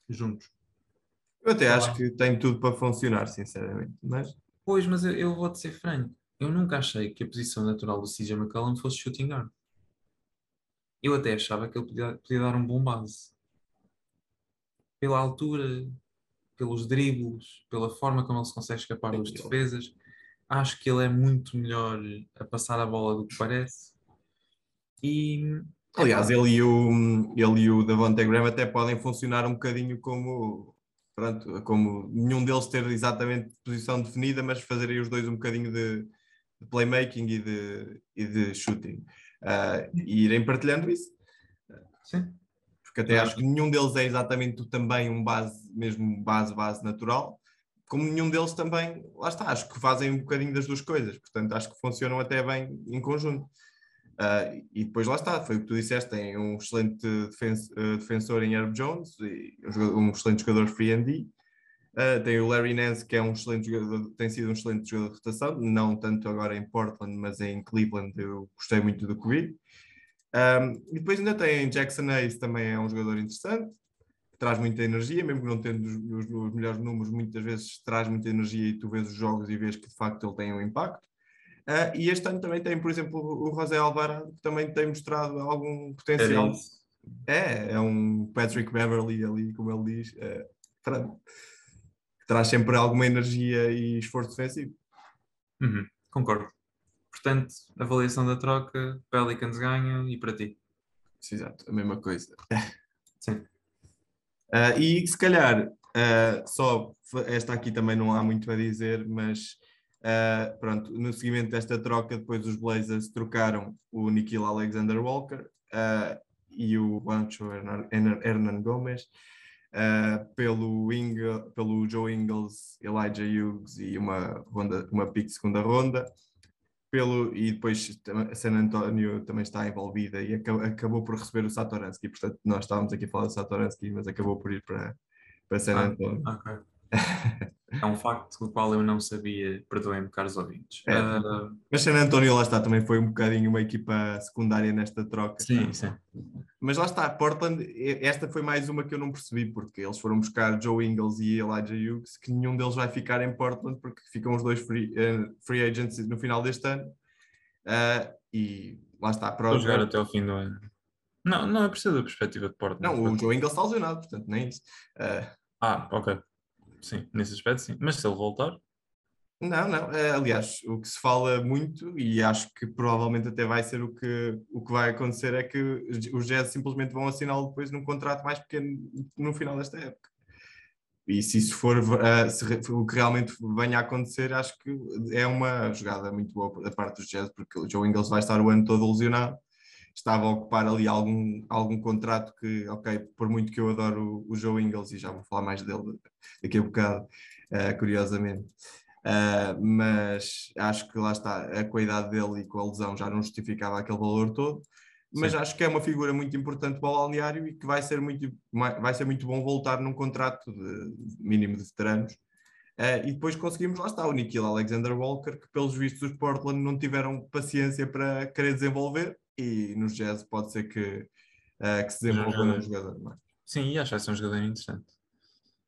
Juntos. Eu até acho que tem tudo para funcionar, sinceramente. Mas... Pois, mas eu, eu vou-te ser franco eu nunca achei que a posição natural do CJ McCollum fosse shooting guard. Eu até achava que ele podia, podia dar um bom base. Pela altura, pelos dribles, pela forma como ele se consegue escapar das defesas, acho que ele é muito melhor a passar a bola do que parece. E Aliás, ele e o, ele e o Davante Graham até podem funcionar um bocadinho como, pronto, como nenhum deles ter exatamente posição definida, mas fazerem os dois um bocadinho de, de playmaking e de, e de shooting. Uh, e irem partilhando isso. Sim. Porque até acho que nenhum deles é exatamente também um base, mesmo base, base natural, como nenhum deles também, lá está, acho que fazem um bocadinho das duas coisas, portanto acho que funcionam até bem em conjunto. Uh, e depois lá está, foi o que tu disseste, tem um excelente uh, defensor em Herb Jones, e um excelente jogador free and D, Uh, tem o Larry Nance, que é um excelente jogador, tem sido um excelente jogador de rotação, não tanto agora em Portland, mas em Cleveland eu gostei muito do que vi. Um, e depois ainda tem Jackson Hayes, também é um jogador interessante, que traz muita energia, mesmo que não tendo os, os, os, melhores números, muitas vezes traz muita energia e tu vês os jogos e vês que de facto ele tem um impacto. Uh, e este ano também tem, por exemplo, o José Alvarado, que também tem mostrado algum potencial. É, é um Patrick Beverly ali, como ele diz. Uh, traz sempre alguma energia e esforço defensivo. Uhum, concordo. Portanto, avaliação da troca, Pelicans ganham e para ti? Exato, a mesma coisa. Sim. Uh, e se calhar, uh, só esta aqui também não há muito a dizer, mas uh, pronto, no seguimento desta troca, depois os Blazers trocaram o Nikhil Alexander Walker e o Juancho Hernan Gomes uh, pelo, Ingle, pelo Joe Ingles, Elijah Hughes e uma, ronda, uma pick de segunda ronda. Pelo, e depois San Antonio também está envolvida e acabou por receber o Satoransky. Portanto, nós estávamos aqui a falar do Satoransky, mas acabou por ir para, para San ah, Antonio. Ah, okay. É um facto do qual eu não sabia, perdoem-me, caros ouvintes. É, uh... Mas San Antonio, lá está, também foi um bocadinho uma equipa secundária nesta troca. Sim, sim. Mas lá está, Portland, esta foi mais uma que eu não percebi, porque eles foram buscar Joe Ingles e Elijah Hughes, que nenhum deles vai ficar em Portland, porque ficam os dois free, uh, free agents no final deste ano. Uh, e lá está. Para jogar até o fim do ano. Não, não é preciso da perspectiva de Portland. Não, o Joe Ingles está lesionado, portanto, nem isso. ah, ok. Sim, nesse aspecto sim. Mas se ele voltar. Não, não. É, aliás, o que se fala muito, e acho que provavelmente até vai ser o que, o que vai acontecer, é que os Jazz simplesmente vão assiná-lo depois num contrato mais pequeno no final desta época. E se isso for uh, se, o que realmente venha a acontecer, acho que é uma jogada muito boa da parte dos Jazz, porque o Joe Ingles vai estar o ano todo lesionado estava a ocupar ali algum, algum contrato que, ok, por muito que eu adoro o, o Joe Ingles, e já vou falar mais dele daqui a bocado, uh, curiosamente, uh, mas acho que lá está, a qualidade dele e com a lesão já não justificava aquele valor todo. mas Sim. acho que é uma figura muito importante para o balneário e que vai ser muito, vai ser muito bom voltar num contrato de mínimo de veteranos. Uh, e depois conseguimos, lá está, o Nikhil Alexander Walker, que pelos vistos os Portland não tiveram paciência para querer desenvolver e nos Jazz pode ser que, uh, que se desenvolva um jogador mais. Sim, e acho que vai ser um jogador interessante.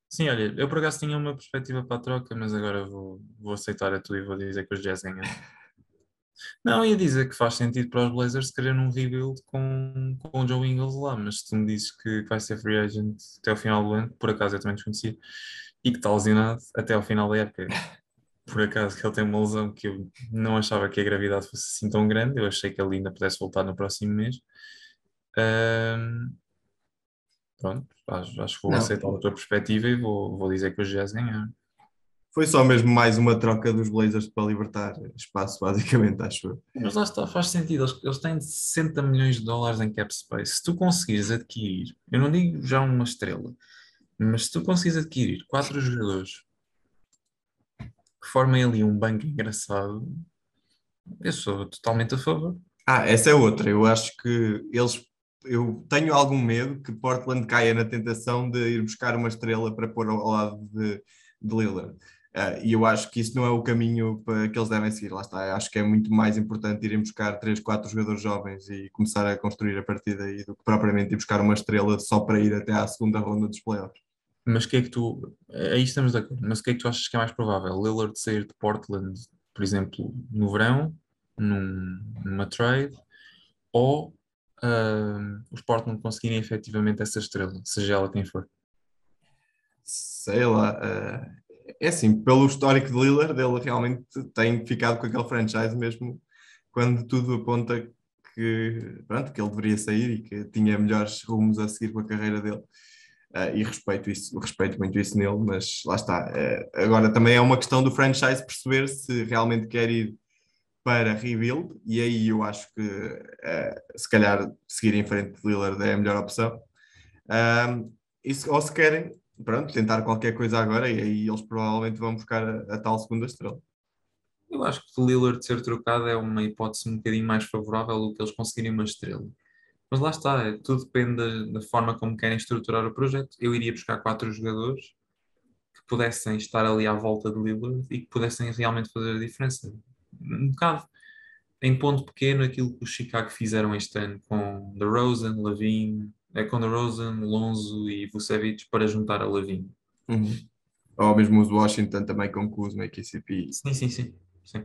Sim, olha, eu por acaso tinha uma perspectiva para a troca, mas agora vou, vou aceitar a tua e vou dizer que os Jazz ganham. Não, ia dizer que faz sentido para os Blazers querer um rebuild com, com o Joe Ingles lá, mas se tu me dizes que vai ser free agent até ao final do ano, por acaso eu também desconhecia, e que está lesionado até ao final da época, por acaso que ele tem uma lesão que eu não achava que a gravidade fosse assim tão grande, eu achei que ele ainda pudesse voltar no próximo mês. Um, pronto, acho, acho que vou não. aceitar a tua perspectiva e vou, vou dizer que os Jazz ganharam. Foi só mesmo mais uma troca dos Blazers para libertar espaço, basicamente, acho eu. Mas lá está, faz sentido. Eles, eles têm 60 milhões de dólares em cap space. Se tu conseguires adquirir, eu não digo já uma estrela, mas se tu conseguires adquirir quatro jogadores que formem ali um banco engraçado, eu sou totalmente a favor. Ah, essa é outra. Eu acho que eles. Eu tenho algum medo que Portland caia na tentação de ir buscar uma estrela para pôr ao lado de, de Lillard. Uh, e eu acho que isso não é o caminho para que eles devem seguir. Lá está, acho que é muito mais importante irem buscar 3, 4 jogadores jovens e começar a construir a partir daí do que propriamente ir buscar uma estrela só para ir até à segunda ronda dos playoffs. Mas que é que tu. Aí estamos de acordo, mas o que é que tu achas que é mais provável? Lillard sair de Portland, por exemplo, no verão, num, numa trade, ou uh, os Portland conseguirem efetivamente essa estrela, seja ela quem for? Sei lá. Uh é assim, pelo histórico de Lillard, ele realmente tem ficado com aquele franchise mesmo quando tudo aponta que, pronto, que ele deveria sair e que tinha melhores rumos a seguir com a carreira dele. Uh, e respeito isso, respeito muito isso nele, mas lá está. Uh, agora também é uma questão do franchise perceber se realmente quer ir para rebuild, e aí eu acho que uh, se calhar seguir em frente de Lillard é a melhor opção. Isso, ou se querem pronto, tentar qualquer coisa agora e aí eles provavelmente vão buscar a, a tal segunda estrela. Eu acho que o Lillard ser trocado é uma hipótese um bocadinho mais favorável do que eles conseguirem uma estrela. Mas lá está, é, tudo depende da, da, forma como querem estruturar o projeto. Eu iria buscar quatro jogadores que pudessem estar ali à volta de Lillard e que pudessem realmente fazer a diferença. Um bocado em ponto pequeno aquilo que os Chicago fizeram este ano com DeRozan, Lavine, é com DeRozan, Lonzo e Vucevic para juntar a Lavine. Uhum. Ou mesmo os Washington também com Kuzma e KCP. Sim, sim, sim. sim.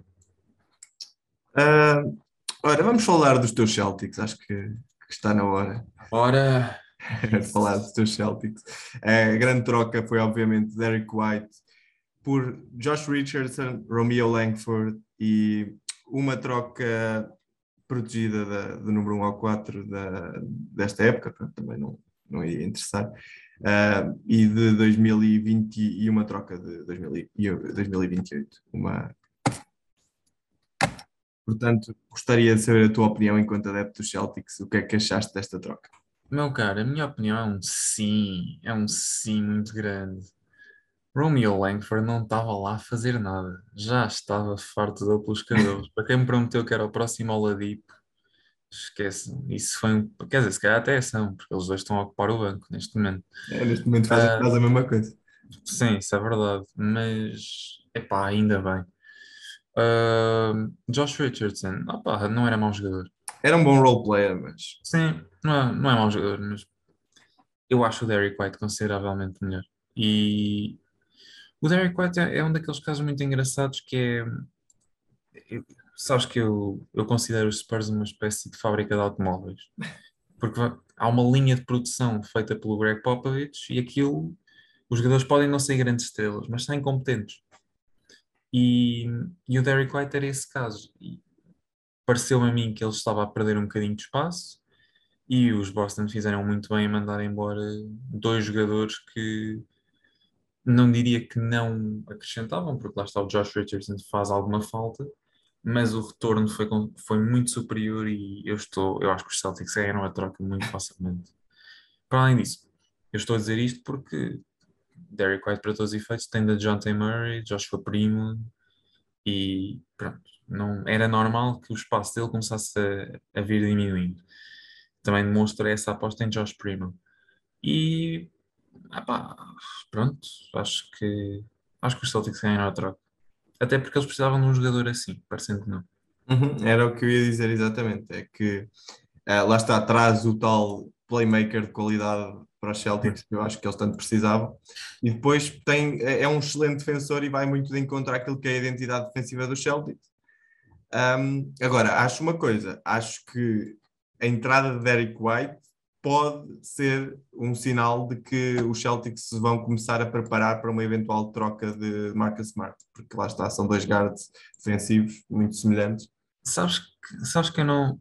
Uh, ora, vamos falar dos teus Celtics, acho que está na hora. Ora! falar dos teus Celtics. A grande troca foi, obviamente, Derek White por Josh Richardson, Romeo Langford e uma troca protegida da, do número 1 ao 4 da, desta época, também não, não ia interessar, uh, e de 2020 e uma troca de 2028. Uma... Portanto, gostaria de saber a tua opinião enquanto adepto dos Celtics, o que é que achaste desta troca? Meu caro, a minha opinião é um sim, é um sim muito grande. Romeo Langford não estava lá a fazer nada. Já estava farto dele pelos cabelos. Para quem me prometeu que era o próximo Oladipo, esquece. Isso foi um. Quer dizer, se calhar até são, porque eles dois estão a ocupar o banco neste momento. É, neste momento fazem uh, a mesma coisa. Sim, isso é verdade. Mas, epá, ainda bem. Uh, Josh Richardson, opa, não era mau jogador. Era um bom role player, mas. Sim, não é, não é mau jogador, mas eu acho o Derek White consideravelmente melhor. E o Derek White é, é um daqueles casos muito engraçados que é. Eu, sabes que eu, eu considero os Spurs uma espécie de fábrica de automóveis. Porque há uma linha de produção feita pelo Greg Popovich e aquilo. Os jogadores podem não ser grandes estrelas, mas são incompetentes. E, e o Derek White era esse caso. Pareceu-me a mim que ele estava a perder um bocadinho de espaço e os Boston fizeram muito bem em mandar embora dois jogadores que não diria que não acrescentavam, porque lá está o Josh Richardson faz alguma falta, mas o retorno foi, foi muito superior e eu estou, eu acho que os Celtics ganharam a troca muito facilmente. Para além disso, eu estou a dizer isto porque Derek White, para todos os efeitos, tem da T. Murray, Joshua Primo e pronto, não, era normal que o espaço dele começasse a, a vir diminuindo. também demonstra essa aposta em Josh Primo. E pá, pronto, acho que acho que os Celtics ganharam a troca. Até porque eles precisavam de um jogador assim, parecendo que não. Uhum, era o que eu ia dizer exatamente. É que uh, lá está atrás o tal playmaker de qualidade para os Celtics que eu acho que eles tanto precisavam. E depois tem, é, é um excelente defensor e vai muito de encontro àquilo que é a identidade defensiva dos Celtics. Um, agora, acho uma coisa, acho que a entrada de Derek White pode ser um sinal de que os Celtics vão começar a preparar para uma eventual troca de Marcus Smart, porque lá está, são dois guards defensivos muito semelhantes. Sabes que, sabes que eu não.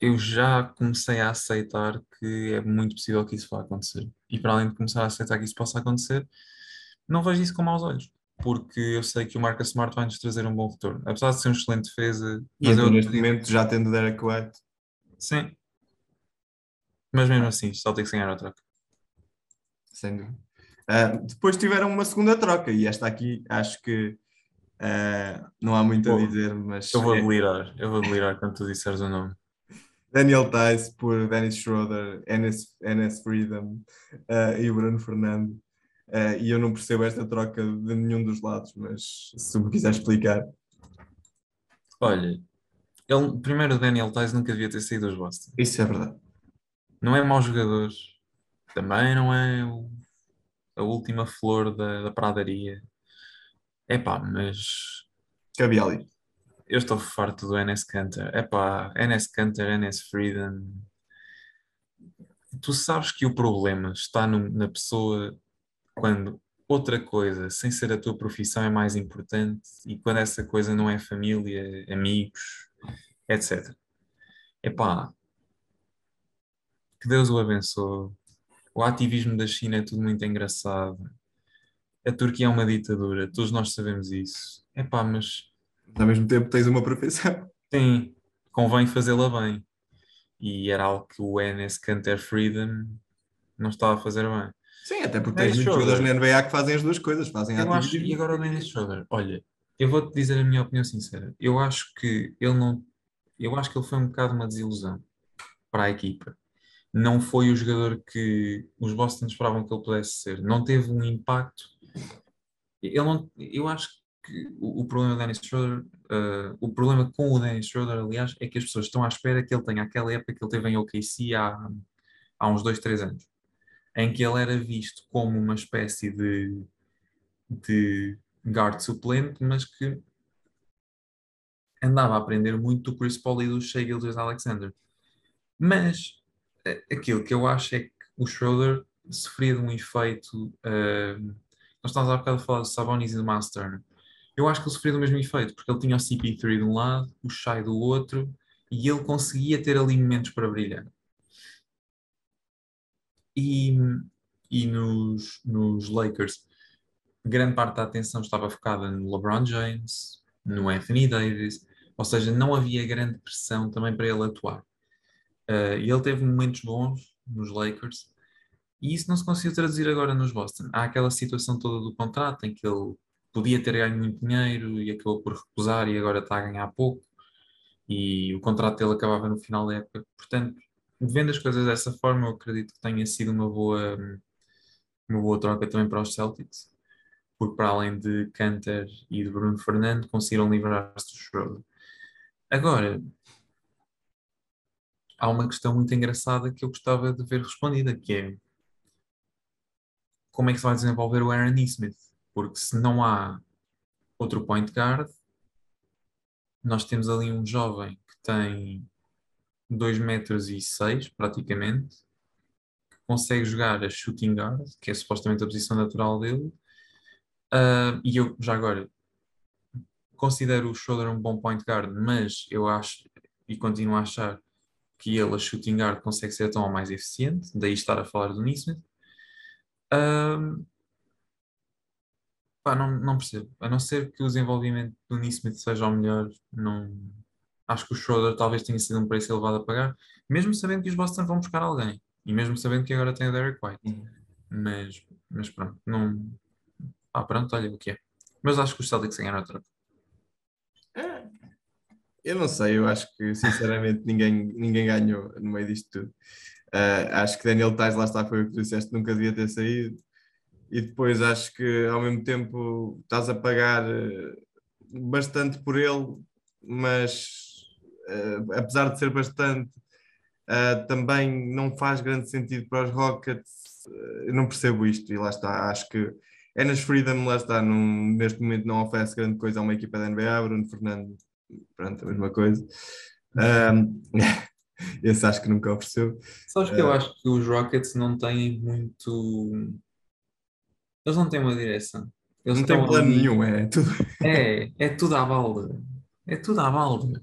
Eu já comecei a aceitar que é muito possível que isso vá acontecer. E para além de começar a aceitar que isso possa acontecer, não vejo isso com maus olhos. Porque eu sei que o Marcus Smart vai nos trazer um bom retorno. Apesar de ser um excelente defesa. E eu, neste momento já tendo Derek White. Sim. Mas mesmo assim, só tem que ganhar a troca. Sem dúvida. Uh, depois tiveram uma segunda troca e esta aqui acho que uh, não há muito Pô, a dizer, mas. Eu vou é... delirar, eu vou delirar quando tu disseres o nome. Daniel Tice por Dennis Schroeder, NS, NS Freedom uh, e Bruno Fernando. e eu não percebo esta troca de nenhum dos lados, mas se me quiser explicar. Olha, ele, primeiro o Daniel Tice nunca devia ter saído dos Boston. Isso é verdade. Não é mau jogador, também não é o, a última flor da, da pradaria. É pá, mas. Cabia ali. Eu estou farto do NS Canter. É pá, NS Canter, NS Freedom. Tu sabes que o problema está no, na pessoa quando outra coisa, sem ser a tua profissão, é mais importante e quando essa coisa não é família, amigos, etc. Epá, que Deus o abençoe. O ativismo da China é tudo muito engraçado. A Turquia é uma ditadura, todos nós sabemos isso. É pá, mas. Ao mesmo tempo tens uma profissão. Sim, convém fazê-la bem. E era algo que o NS Canter Freedom não estava a fazer bem. Sim, até porque tens muitos jogadores na NBA que fazem as duas coisas, fazem eu acho, E agora o Dennis Schroeder, olha, eu vou-te dizer a minha opinião sincera. Eu acho que ele não. Eu acho que ele foi um bocado uma desilusão para a equipa não foi o jogador que os Boston esperavam que ele pudesse ser. Não teve um impacto. Ele não, eu acho que o, o problema do Dennis Schroeder, uh, o problema com o Dennis Schroeder, aliás, é que as pessoas estão à espera que ele tenha aquela época que ele teve em OKC há, há uns dois, três anos, em que ele era visto como uma espécie de, de guard suplente, mas que andava a aprender muito do Chris Paul e do Shea Gildas Alexander. Mas aquilo que eu acho é que o Schroeder sofria de um efeito. Uh, nós estávamos há bocado a falar do Sabonis e do Miles Turner. Eu acho que ele sofria do mesmo efeito, porque ele tinha o CP3 de um lado, o Shai do outro, e ele conseguia ter ali momentos para brilhar. E, e nos, nos Lakers, grande parte da atenção estava focada no LeBron James, no Anthony Davis, ou seja, não havia grande pressão também para ele atuar. Uh, e ele teve momentos bons nos Lakers e isso não se conseguiu traduzir agora nos Boston. Há aquela situação toda do contrato em que ele podia ter ganho muito dinheiro e acabou por recusar e agora está a ganhar pouco e o contrato dele acabava no final da época. Portanto, vendo as coisas dessa forma, eu acredito que tenha sido uma boa, uma boa troca também para os Celtics, porque para além de Cantor e de Bruno Fernando, conseguiram livrar-se do Schroeder. Agora, há uma questão muito engraçada que eu gostava de ver respondida, que é como é que se vai desenvolver o Aaron Smith? Porque se não há outro point guard, nós temos ali um jovem que tem 2 metros e 6 praticamente, que consegue jogar a shooting guard, que é supostamente a posição natural dele, uh, e eu já agora considero o Schroeder um bom point guard, mas eu acho e continuo a achar que ele a shooting guard consegue ser tão mais eficiente, daí estar a falar do Nismith. Um, pá, não, não percebo. A não ser que o desenvolvimento do Nismith seja o melhor, não, acho que o Schroeder talvez tenha sido um preço elevado a pagar, mesmo sabendo que os Boston vão buscar alguém e mesmo sabendo que agora tem o Derek White. Uhum. Mas, mas pronto, não. Ah, pronto, olha o que é. Mas acho que os Celtics ganharam a troca. Eu não sei, eu acho que sinceramente ninguém, ninguém ganhou no meio disto tudo. Uh, acho que Daniel Tais, lá está, foi o que tu disseste, nunca devia ter saído. E depois acho que ao mesmo tempo estás a pagar eh, bastante por ele, mas uh, apesar de ser bastante, uh, também não faz grande sentido para os Rockets. eu não percebo isto e lá está. Acho que é nas Freedom, lá está, num, neste momento não oferece grande coisa a uma equipa da NBA. Bruno Fernando, pronto, a mesma coisa. Um, esse acho que nunca ofereceu. Sabes que eu acho que os Rockets não têm muito. Eles não têm uma direção. Eles não têm plano nenhum, é tudo. É, é tudo à balda. É tudo à balda.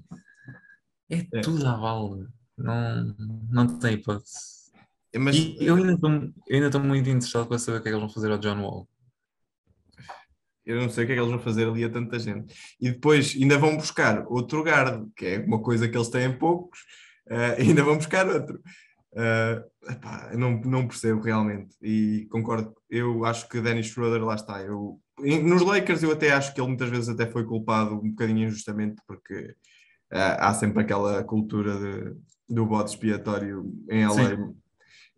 É, é. tudo à balda. Não, não tem hipótese. Mas, e eu ainda estou muito interessado para saber o que é que eles vão fazer ao John Wall. Eu não sei o que é que eles vão fazer ali a tanta gente. E depois ainda vão buscar outro guarda, que é uma coisa que eles têm poucos, uh, ainda vão buscar outro. Uh, epá, não, não percebo realmente. E concordo, eu acho que Dennis Schroeder, lá está. Eu, nos Lakers eu até acho que ele muitas vezes até foi culpado um bocadinho injustamente, porque uh, há sempre aquela cultura de, do bode expiatório em LA. Sim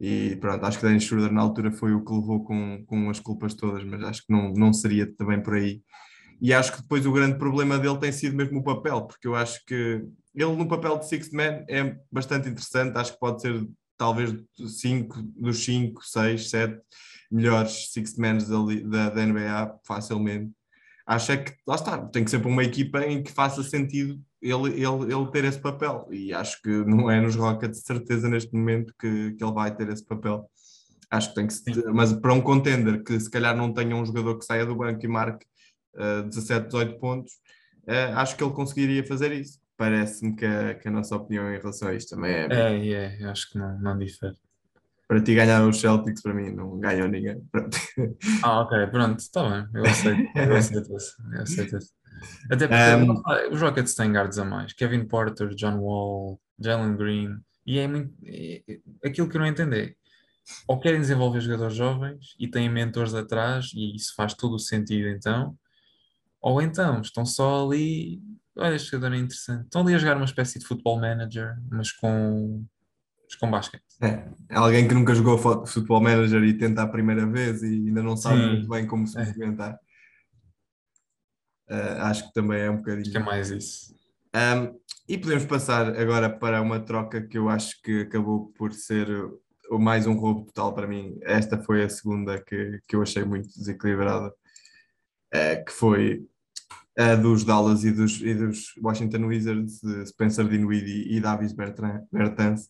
e pronto, acho que Dennis Schroeder na altura foi o que levou com, com as culpas todas, mas acho que não, não seria também por aí. E acho que depois o grande problema dele tem sido mesmo o papel, porque eu acho que ele no papel de Sixth Man é bastante interessante, acho que pode ser talvez cinco, dos 5, 6, 7 melhores Sixth Mans da, da NBA facilmente. Acho é que, lá está, tem que ser para uma equipa em que faça sentido ele, ele, ele ter esse papel. E acho que não é nos Rockets de certeza neste momento que, que ele vai ter esse papel. Acho que tem que se, mas para um contender que se calhar não tenha um jogador que saia do banco e marque uh, 17, 18 pontos, uh, acho que ele conseguiria fazer isso. Parece-me que, a, que a nossa opinião em relação a isto também é. É, é, acho que não, não difere. Para ti ganhar os Celtics, para mim, não ganhou ninguém. Pronto. Ah, ok, pronto, está bem, eu aceito, eu aceito isso. Eu aceito isso. Até porque um, os Rockets têm guards a mais. Kevin Porter, John Wall, Jalen Green. E é muito. É, é, aquilo que eu não entendo ou querem desenvolver jogadores jovens e têm mentores atrás, e isso faz todo o sentido então, ou então estão só ali. Olha, este jogador é interessante. Estão ali a jogar uma espécie de futebol manager, mas com, mas com basquete. É, alguém que nunca jogou futebol manager e tenta a primeira vez e ainda não sabe Sim. muito bem como se é. movimentar. Uh, acho que também é um bocadinho. Acho que é mais isso. Um, e podemos passar agora para uma troca que eu acho que acabou por ser mais um roubo total para mim. Esta foi a segunda que, que eu achei muito desequilibrada, uh, que foi a dos Dallas e dos, e dos Washington Wizards, de Spencer Dinwiddie e Davis Bertans,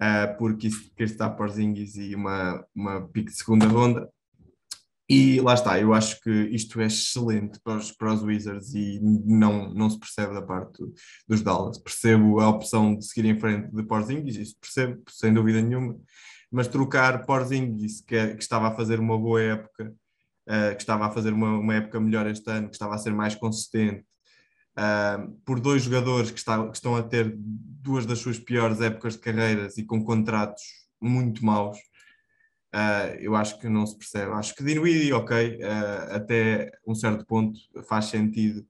uh, porque isso que está Porzingis e uma, uma pique de segunda ronda. E lá está, eu acho que isto é excelente para os, para os Wizards e não, não se percebe da parte dos Dallas. Percebo a opção de seguir em frente de Porzingis, isso percebo, sem dúvida nenhuma, mas trocar Porzingis, que, é, que estava a fazer uma boa época, uh, que estava a fazer uma, uma época melhor este ano, que estava a ser mais consistente, uh, por dois jogadores que, está, que estão a ter duas das suas piores épocas de carreiras e com contratos muito maus, Uh, eu acho que não se percebe. Acho que Dinwiddie, ok, até um certo ponto faz sentido,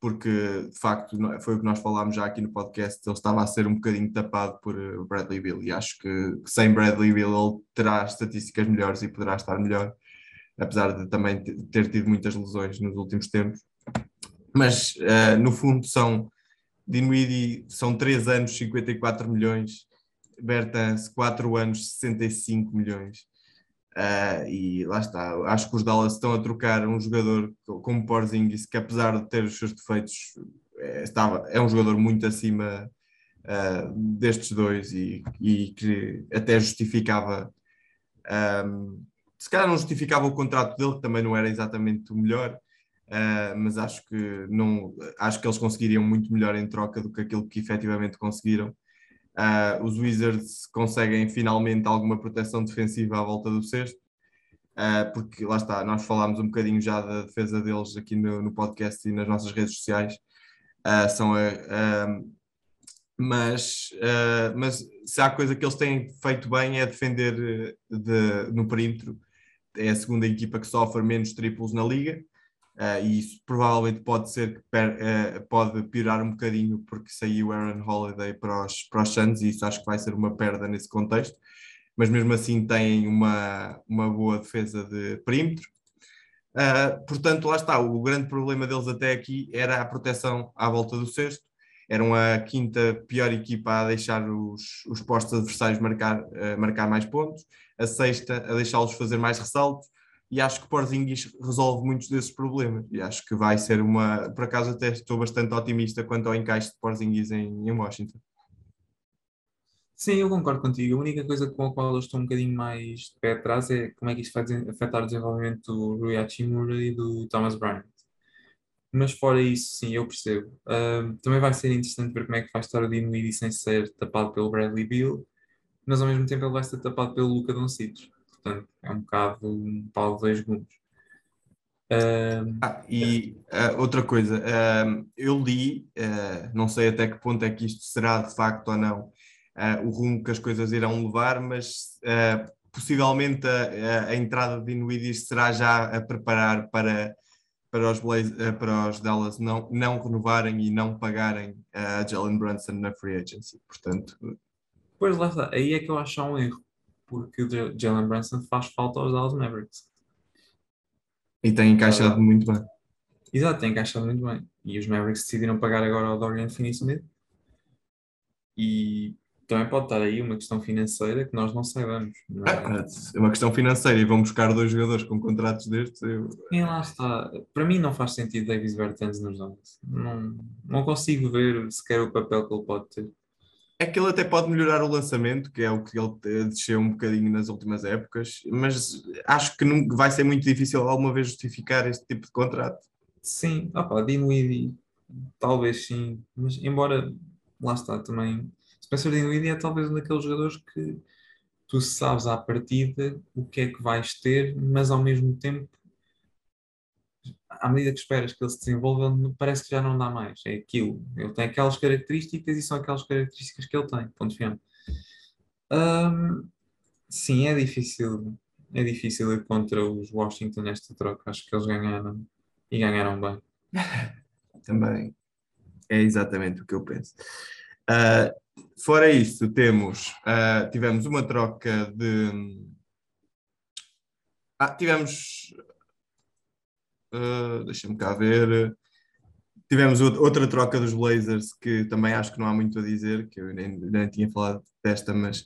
porque de facto foi o que nós falámos já aqui no podcast, ele estava a ser um bocadinho tapado por Bradley Bill e acho que, sem Bradley Bill ele terá estatísticas melhores e poderá estar melhor, apesar de também ter tido muitas lesões nos últimos tempos. Mas no fundo são Dinwiddie são 3 anos, 54 milhões, Bertans, 4 anos, 65 milhões. Uh, e lá está, acho que os Dallas estão a trocar um jogador como Porzingis, que apesar de ter os seus defeitos, é, estava, é um jogador muito acima uh, destes dois e, e, que até justificava, um, se calhar não justificava o contrato dele, que também não era exatamente o melhor, uh, mas acho que, não, acho que eles conseguiriam muito melhor em troca do que aquilo que efetivamente conseguiram. Uh, os Wizards conseguem finalmente alguma proteção defensiva à volta do sexto, uh, porque lá está, nós falámos um bocadinho já da defesa deles aqui no, no podcast e nas nossas redes sociais. Uh, são mas, mas se há coisa que eles têm feito bem é defender de, no perímetro. É a segunda equipa que sofre menos triplos na liga. Uh, e isso provavelmente pode ser que per, uh, pode piorar um bocadinho porque saiu Aaron Holiday para os, para os Suns e isso acho que vai ser uma perda nesse contexto, mas mesmo assim têm uma, uma boa defesa de perímetro. Uh, portanto, lá está, o grande problema deles até aqui era a proteção à volta do sexto, eram a quinta pior equipa a deixar os, os postos adversários marcar, marcar mais pontos, a sexta a deixá-los fazer mais ressaltos, e acho que Porzingis resolve muitos desses problemas e acho que vai ser uma, por acaso até estou bastante otimista quanto ao encaixe de Porzingis em, em Washington. Sim, eu concordo contigo. A única coisa com a qual eu estou um bocadinho mais de pé atrás é como é que isto vai afetar o desenvolvimento do Rui Hachimura e do Thomas Bryant. Mas fora isso, sim, eu percebo. Uh, também vai ser interessante ver como é que vai estar o Dinwiddie sem ser tapado pelo Bradley Beal, mas ao mesmo tempo ele vai ser tapado pelo Luca Doncic portanto é um bocado um pau de dois gumes. Uh, ah, e uh, outra coisa, uh, eu li, ah, não sei até que ponto é que isto será de facto ou não o rumo que as coisas irão levar, mas possivelmente a, a, entrada de Inuidis será já a preparar para, para, os, Blaze, para os Dallas não, não renovarem e não pagarem a Jalen Brunson na free agency. Portanto, pois lá está, aí é que eu acho um erro porque o Jalen Brunson faz falta aos Dallas Mavericks. E tem encaixado muito bem. Exato, tem encaixado muito bem. E os Mavericks decidiram pagar agora ao Dorian Finney-Smith. E também pode estar aí uma questão financeira que nós não saibamos. É? Ah, é uma questão financeira e vão buscar dois jogadores com contratos destes. Eu... E lá está. Para mim não faz sentido Davis Bertans nos Dallas. Não, não consigo ver sequer o papel que ele pode ter. É que ele até pode melhorar o lançamento, que é o que ele desceu um bocadinho nas últimas épocas, mas acho que não, vai ser muito difícil alguma vez justificar este tipo de contrato. Sim, opa, Dinwiddie, talvez sim, mas embora, lá está também, Spencer Dinwiddie é talvez um daqueles jogadores que tu sabes à partida o que é que vais ter, mas ao mesmo tempo à medida que esperas que ele se desenvolva, parece que já não dá mais. É aquilo. Ele tem aquelas características e são aquelas características que ele tem. Ponto final. Um, sim, é difícil. É difícil ir contra os Washington nesta troca. Acho que eles ganharam e ganharam bem. Também é exatamente o que eu penso. Uh, fora isso, temos, uh, tivemos uma troca de. Ah, tivemos Uh, Deixa-me cá ver. Tivemos outra troca dos Blazers que também acho que não há muito a dizer, que eu nem, nem tinha falado desta, mas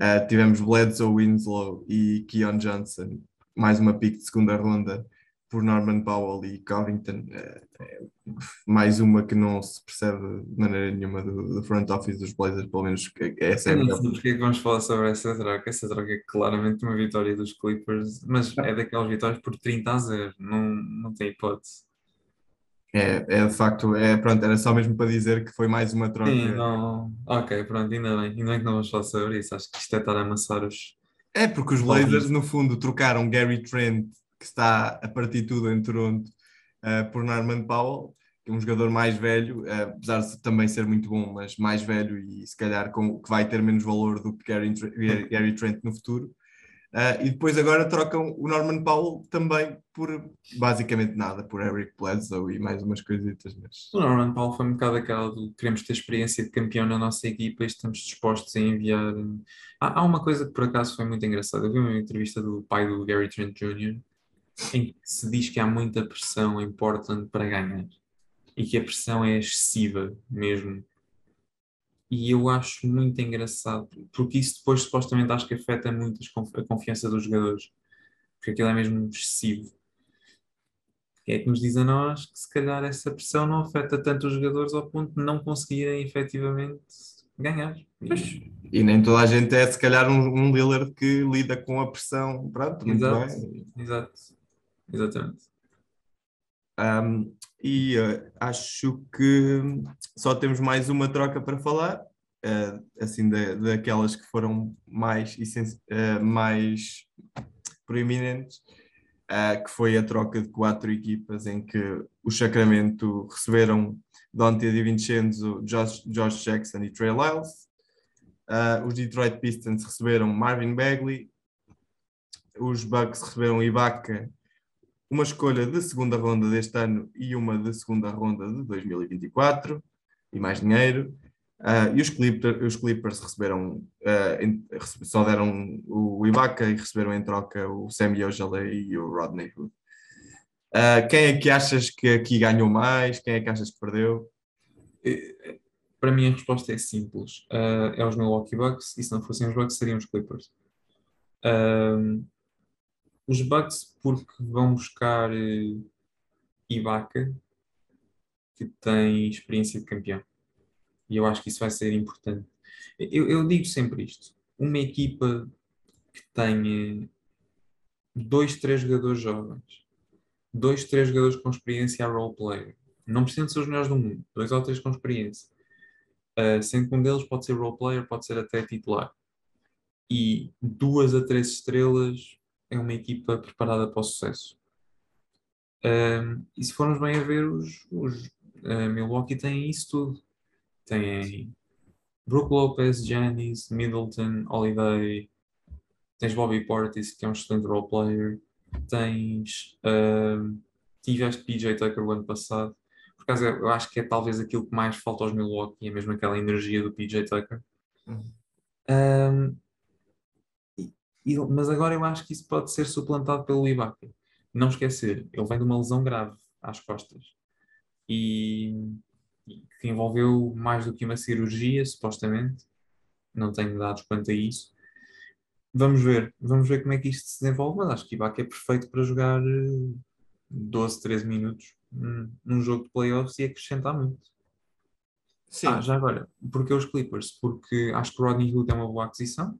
uh, tivemos Bledsoe, Winslow e Keon Johnson, mais uma pick de segunda ronda por Norman Powell e Covington. Uh, mais uma que não se percebe de maneira nenhuma do, do front office dos Blazers, pelo menos é sempre. Eu não sei porque é que vamos falar sobre essa troca. Essa troca é claramente uma vitória dos Clippers, mas é daquelas vitórias por 30 a 0, não, não tem hipótese. É, é de facto, é, pronto, era só mesmo para dizer que foi mais uma troca. Sim, não, ok, pronto, ainda bem, ainda bem que não vamos falar sobre isso, acho que isto é estar a amassar os. É, porque os Blazers, no fundo, trocaram Gary Trent, que está a partir tudo em Toronto, uh, por Norman Powell, é um jogador mais velho, eh, apesar de também ser muito bom, mas mais velho e se calhar com, que vai ter menos valor do que Gary, Gary Trent no futuro. Uh, e depois agora trocam o Norman Powell também por basicamente nada, por Eric Bledsoe e mais umas coisitas. Mas... O Norman Powell foi um bocado aquela do queremos ter experiência de campeão na nossa equipa e estamos dispostos a enviar. Há, há uma coisa que por acaso foi muito engraçada. Eu vi uma entrevista do pai do Gary Trent Jr. em que se diz que há muita pressão em Portland para ganhar e que a pressão é excessiva mesmo. E eu acho muito engraçado, porque isso depois supostamente acho que afeta muito a confiança dos jogadores, porque aquilo é mesmo excessivo. É que nos diz a nós que se calhar essa pressão não afeta tanto os jogadores ao ponto de não conseguirem efetivamente ganhar. E, e nem toda a gente é se calhar um, um Lillard que lida com a pressão, pronto, muito exato, bem. Exato, exatamente. Um, e uh, acho que só temos mais uma troca para falar, uh, assim, da, daquelas que foram mais, uh, mais proeminentes, que foi a troca de quatro equipas em que o Sacramento receberam Dante DiVincenzo, Josh, Josh Jackson e Trey Lyles. os Detroit Pistons receberam Marvin Bagley, os Bucks receberam Ibaka, uma escolha de segunda ronda deste ano e uma de segunda ronda de 2024 e mais dinheiro. Uh, e os Clippers, os Clippers receberam, uh, só deram o Ibaka e receberam em troca o Sammy Ojale e o Rodney Hood. Uh, quem é que achas que aqui ganhou mais? Quem é que achas que perdeu? Para mim a resposta é simples. é os Milwaukee Bucks e se não fossem os Bucks seriam os Clippers. Os Bucks porque vão buscar Ibaka que tem experiência de campeão. E eu acho que isso vai ser importante. Eu, eu digo sempre isto: uma equipa que tenha dois, três jogadores jovens, dois, três jogadores com experiência a role player, não precisam ser os melhores do mundo, dois ou três com experiência, uh, sendo que um deles pode ser role player, pode ser até titular, e duas a três estrelas é uma equipa preparada para o sucesso. Um, e se formos bem a ver, os, os uh, Milwaukee têm isso tudo. Tem Brook Lopez, Janis, Middleton, Holiday, tens Bobby Portis, que é um excelente role player, tens. Uh, tiveste PJ Tucker o ano passado. Por acaso, eu acho que é talvez aquilo que mais falta aos Milwaukee, é mesmo aquela energia do PJ Tucker. Uhum. Um, e, mas agora eu acho que isso pode ser suplantado pelo Ibaka. Não esquecer, ele vem de uma lesão grave às costas. E que envolveu mais do que uma cirurgia, supostamente. Não tenho dados quanto a isso. Vamos ver, vamos ver como é que isto se desenvolve, mas acho que Ibaka é perfeito para jogar 12, eh, 13 minutos num jogo de playoffs e acrescentar muito. Sim. Ah, já agora, porque os Clippers? Porque acho que o Rodney Hood é uma boa aquisição.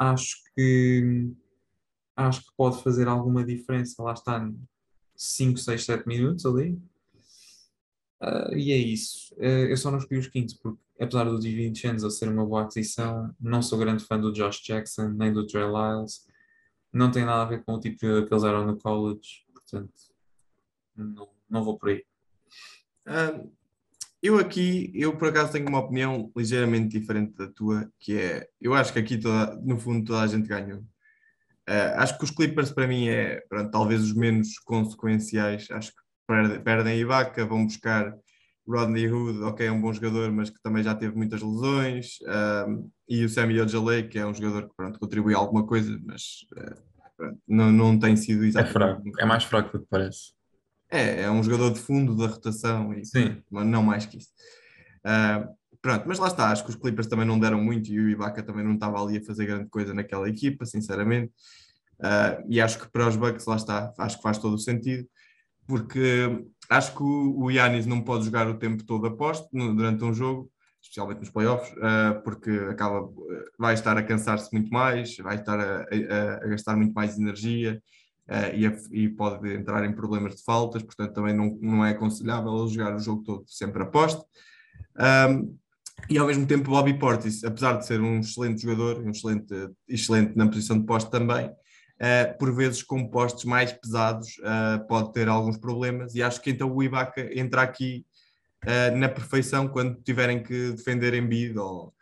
Acho que acho que pode fazer alguma diferença. Lá está 5, 6, 7 minutos ali. Uh, e é isso. Uh, eu só não escolhi os quintos porque, apesar do DiVincenzo ser uma boa aquisição, não sou grande fã do Josh Jackson nem do Trey Lyles. Não tem nada a ver com o tipo que eles eram no college, portanto, não, não vou por aí. Uh, eu aqui, eu por acaso tenho uma opinião ligeiramente diferente da tua, que é, eu acho que aqui toda, no fundo toda a gente ganhou. acho que os Clippers para mim é, pronto, talvez os menos consequenciais. Acho que perdem Ibaka, vão buscar Rodney Hood, ok, é um bom jogador, mas que também já teve muitas lesões, e o Sammy Ojale, que é um jogador que pronto, contribui alguma coisa, mas uh, pronto, não, não tem sido exatamente. É fraco, é mais fraco do que parece. É, é um jogador de fundo da rotação, e, Sim. mas não mais que isso. Uh, pronto, mas lá está, acho que os Clippers também não deram muito e o Ibaka também não estava ali a fazer grande coisa naquela equipa, sinceramente. Uh, e acho que para os Bucks, lá está, acho que faz todo o sentido porque acho que o Yannis não pode jogar o tempo todo a posto durante um jogo, especialmente nos playoffs, uh, porque acaba, vai estar a cansar-se muito mais, vai estar a, a, a gastar muito mais energia uh, e, a, e, pode entrar em problemas de faltas, portanto também não, não é aconselhável jogar o jogo todo sempre a posto. Um, e ao mesmo tempo Bobby Portis, apesar de ser um excelente jogador, um excelente, excelente na posição de posto também, uh, por vezes com postes mais pesados uh, pode ter alguns problemas e acho que então o Ibaka entra aqui uh, na perfeição quando tiverem que defender Embiid ou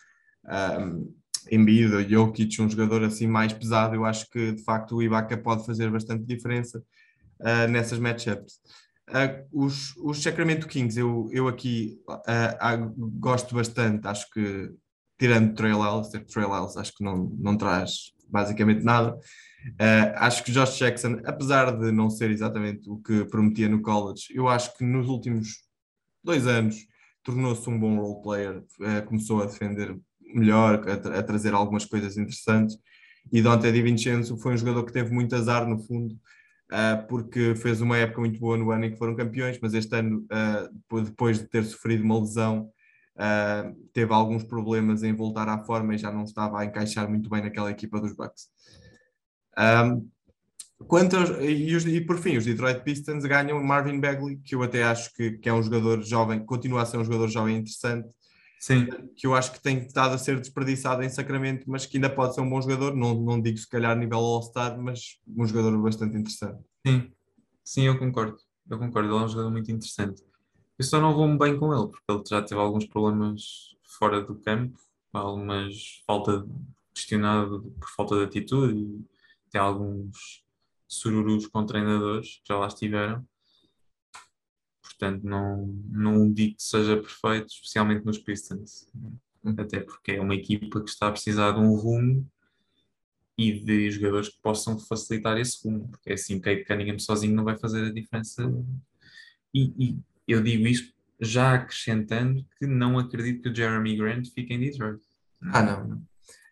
um, Embiid ou Jokic, um jogador assim mais pesado, eu acho que de facto o Ibaka pode fazer bastante diferença nessas matchups. Uh, os, os Sacramento Kings, eu, eu aqui uh, uh, gosto bastante, acho que tirando Trey Lyles, Lyles acho que não, não traz basicamente nada, Uh, acho que Josh Jackson, apesar de não ser exatamente o que prometia no college, eu acho que nos últimos dois anos tornou-se um bom role player, uh, começou a defender melhor, a, tra a, trazer algumas coisas interessantes. E Dante Di Vincenzo foi um jogador que teve muito azar no fundo, uh, porque fez uma época muito boa no ano em que foram campeões, mas este ano, depois de ter sofrido uma lesão, teve alguns problemas em voltar à forma e já não estava a encaixar muito bem naquela equipa dos Bucks. Um, quanto aos, e, os, e, por fim, os Detroit Pistons ganham Marvin Bagley, que eu até acho que, que, é um jogador jovem, continua a ser um jogador jovem interessante, Sim. que eu acho que tem estado a ser desperdiçado em Sacramento, mas que ainda pode ser um bom jogador, não, não digo se calhar nível All-Star, mas um jogador bastante interessante. Sim, sim, eu concordo, eu concordo, ele é um jogador muito interessante. Eu só não vou bem com ele, porque ele já teve alguns problemas fora do campo, algumas falta questionada por falta de atitude e tem alguns sururus com treinadores que já lá estiveram. Portanto, não, não digo que seja perfeito, especialmente nos Pistons. Hum. Até porque é uma equipa que está a precisar de um rumo e de jogadores que possam facilitar esse rumo. Porque é assim, o Kate Cunningham sozinho não vai fazer a diferença. E, e eu digo isto já acrescentando que não acredito que o Jeremy Grant fique em Detroit. Ah, não, não.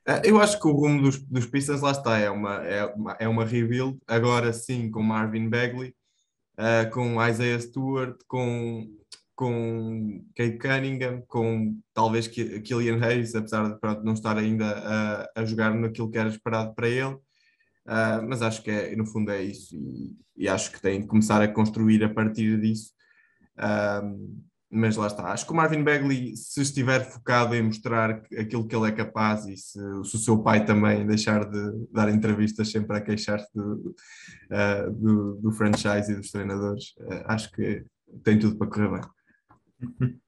Ah, Eu acho que o rumo dos, dos Pistons lá está, é uma, é uma, é uma rebuild, agora sim com Marvin Bagley, ah, com Isaiah Stewart, com, com Kate Cunningham, com talvez Ki- Killian Hayes, apesar de pronto, não estar ainda a, a jogar naquilo que era esperado para ele. Ah, mas acho que é, no fundo é isso, e, e acho que tem de começar a construir a partir disso. Ah, mas lá está. Acho que o Marvin Bagley, se estiver focado em mostrar aquilo que ele é capaz e se, se o seu pai também deixar de dar entrevistas sempre a queixar-se do, ah, do, do franchise e dos treinadores, ah, acho que tem tudo para correr bem.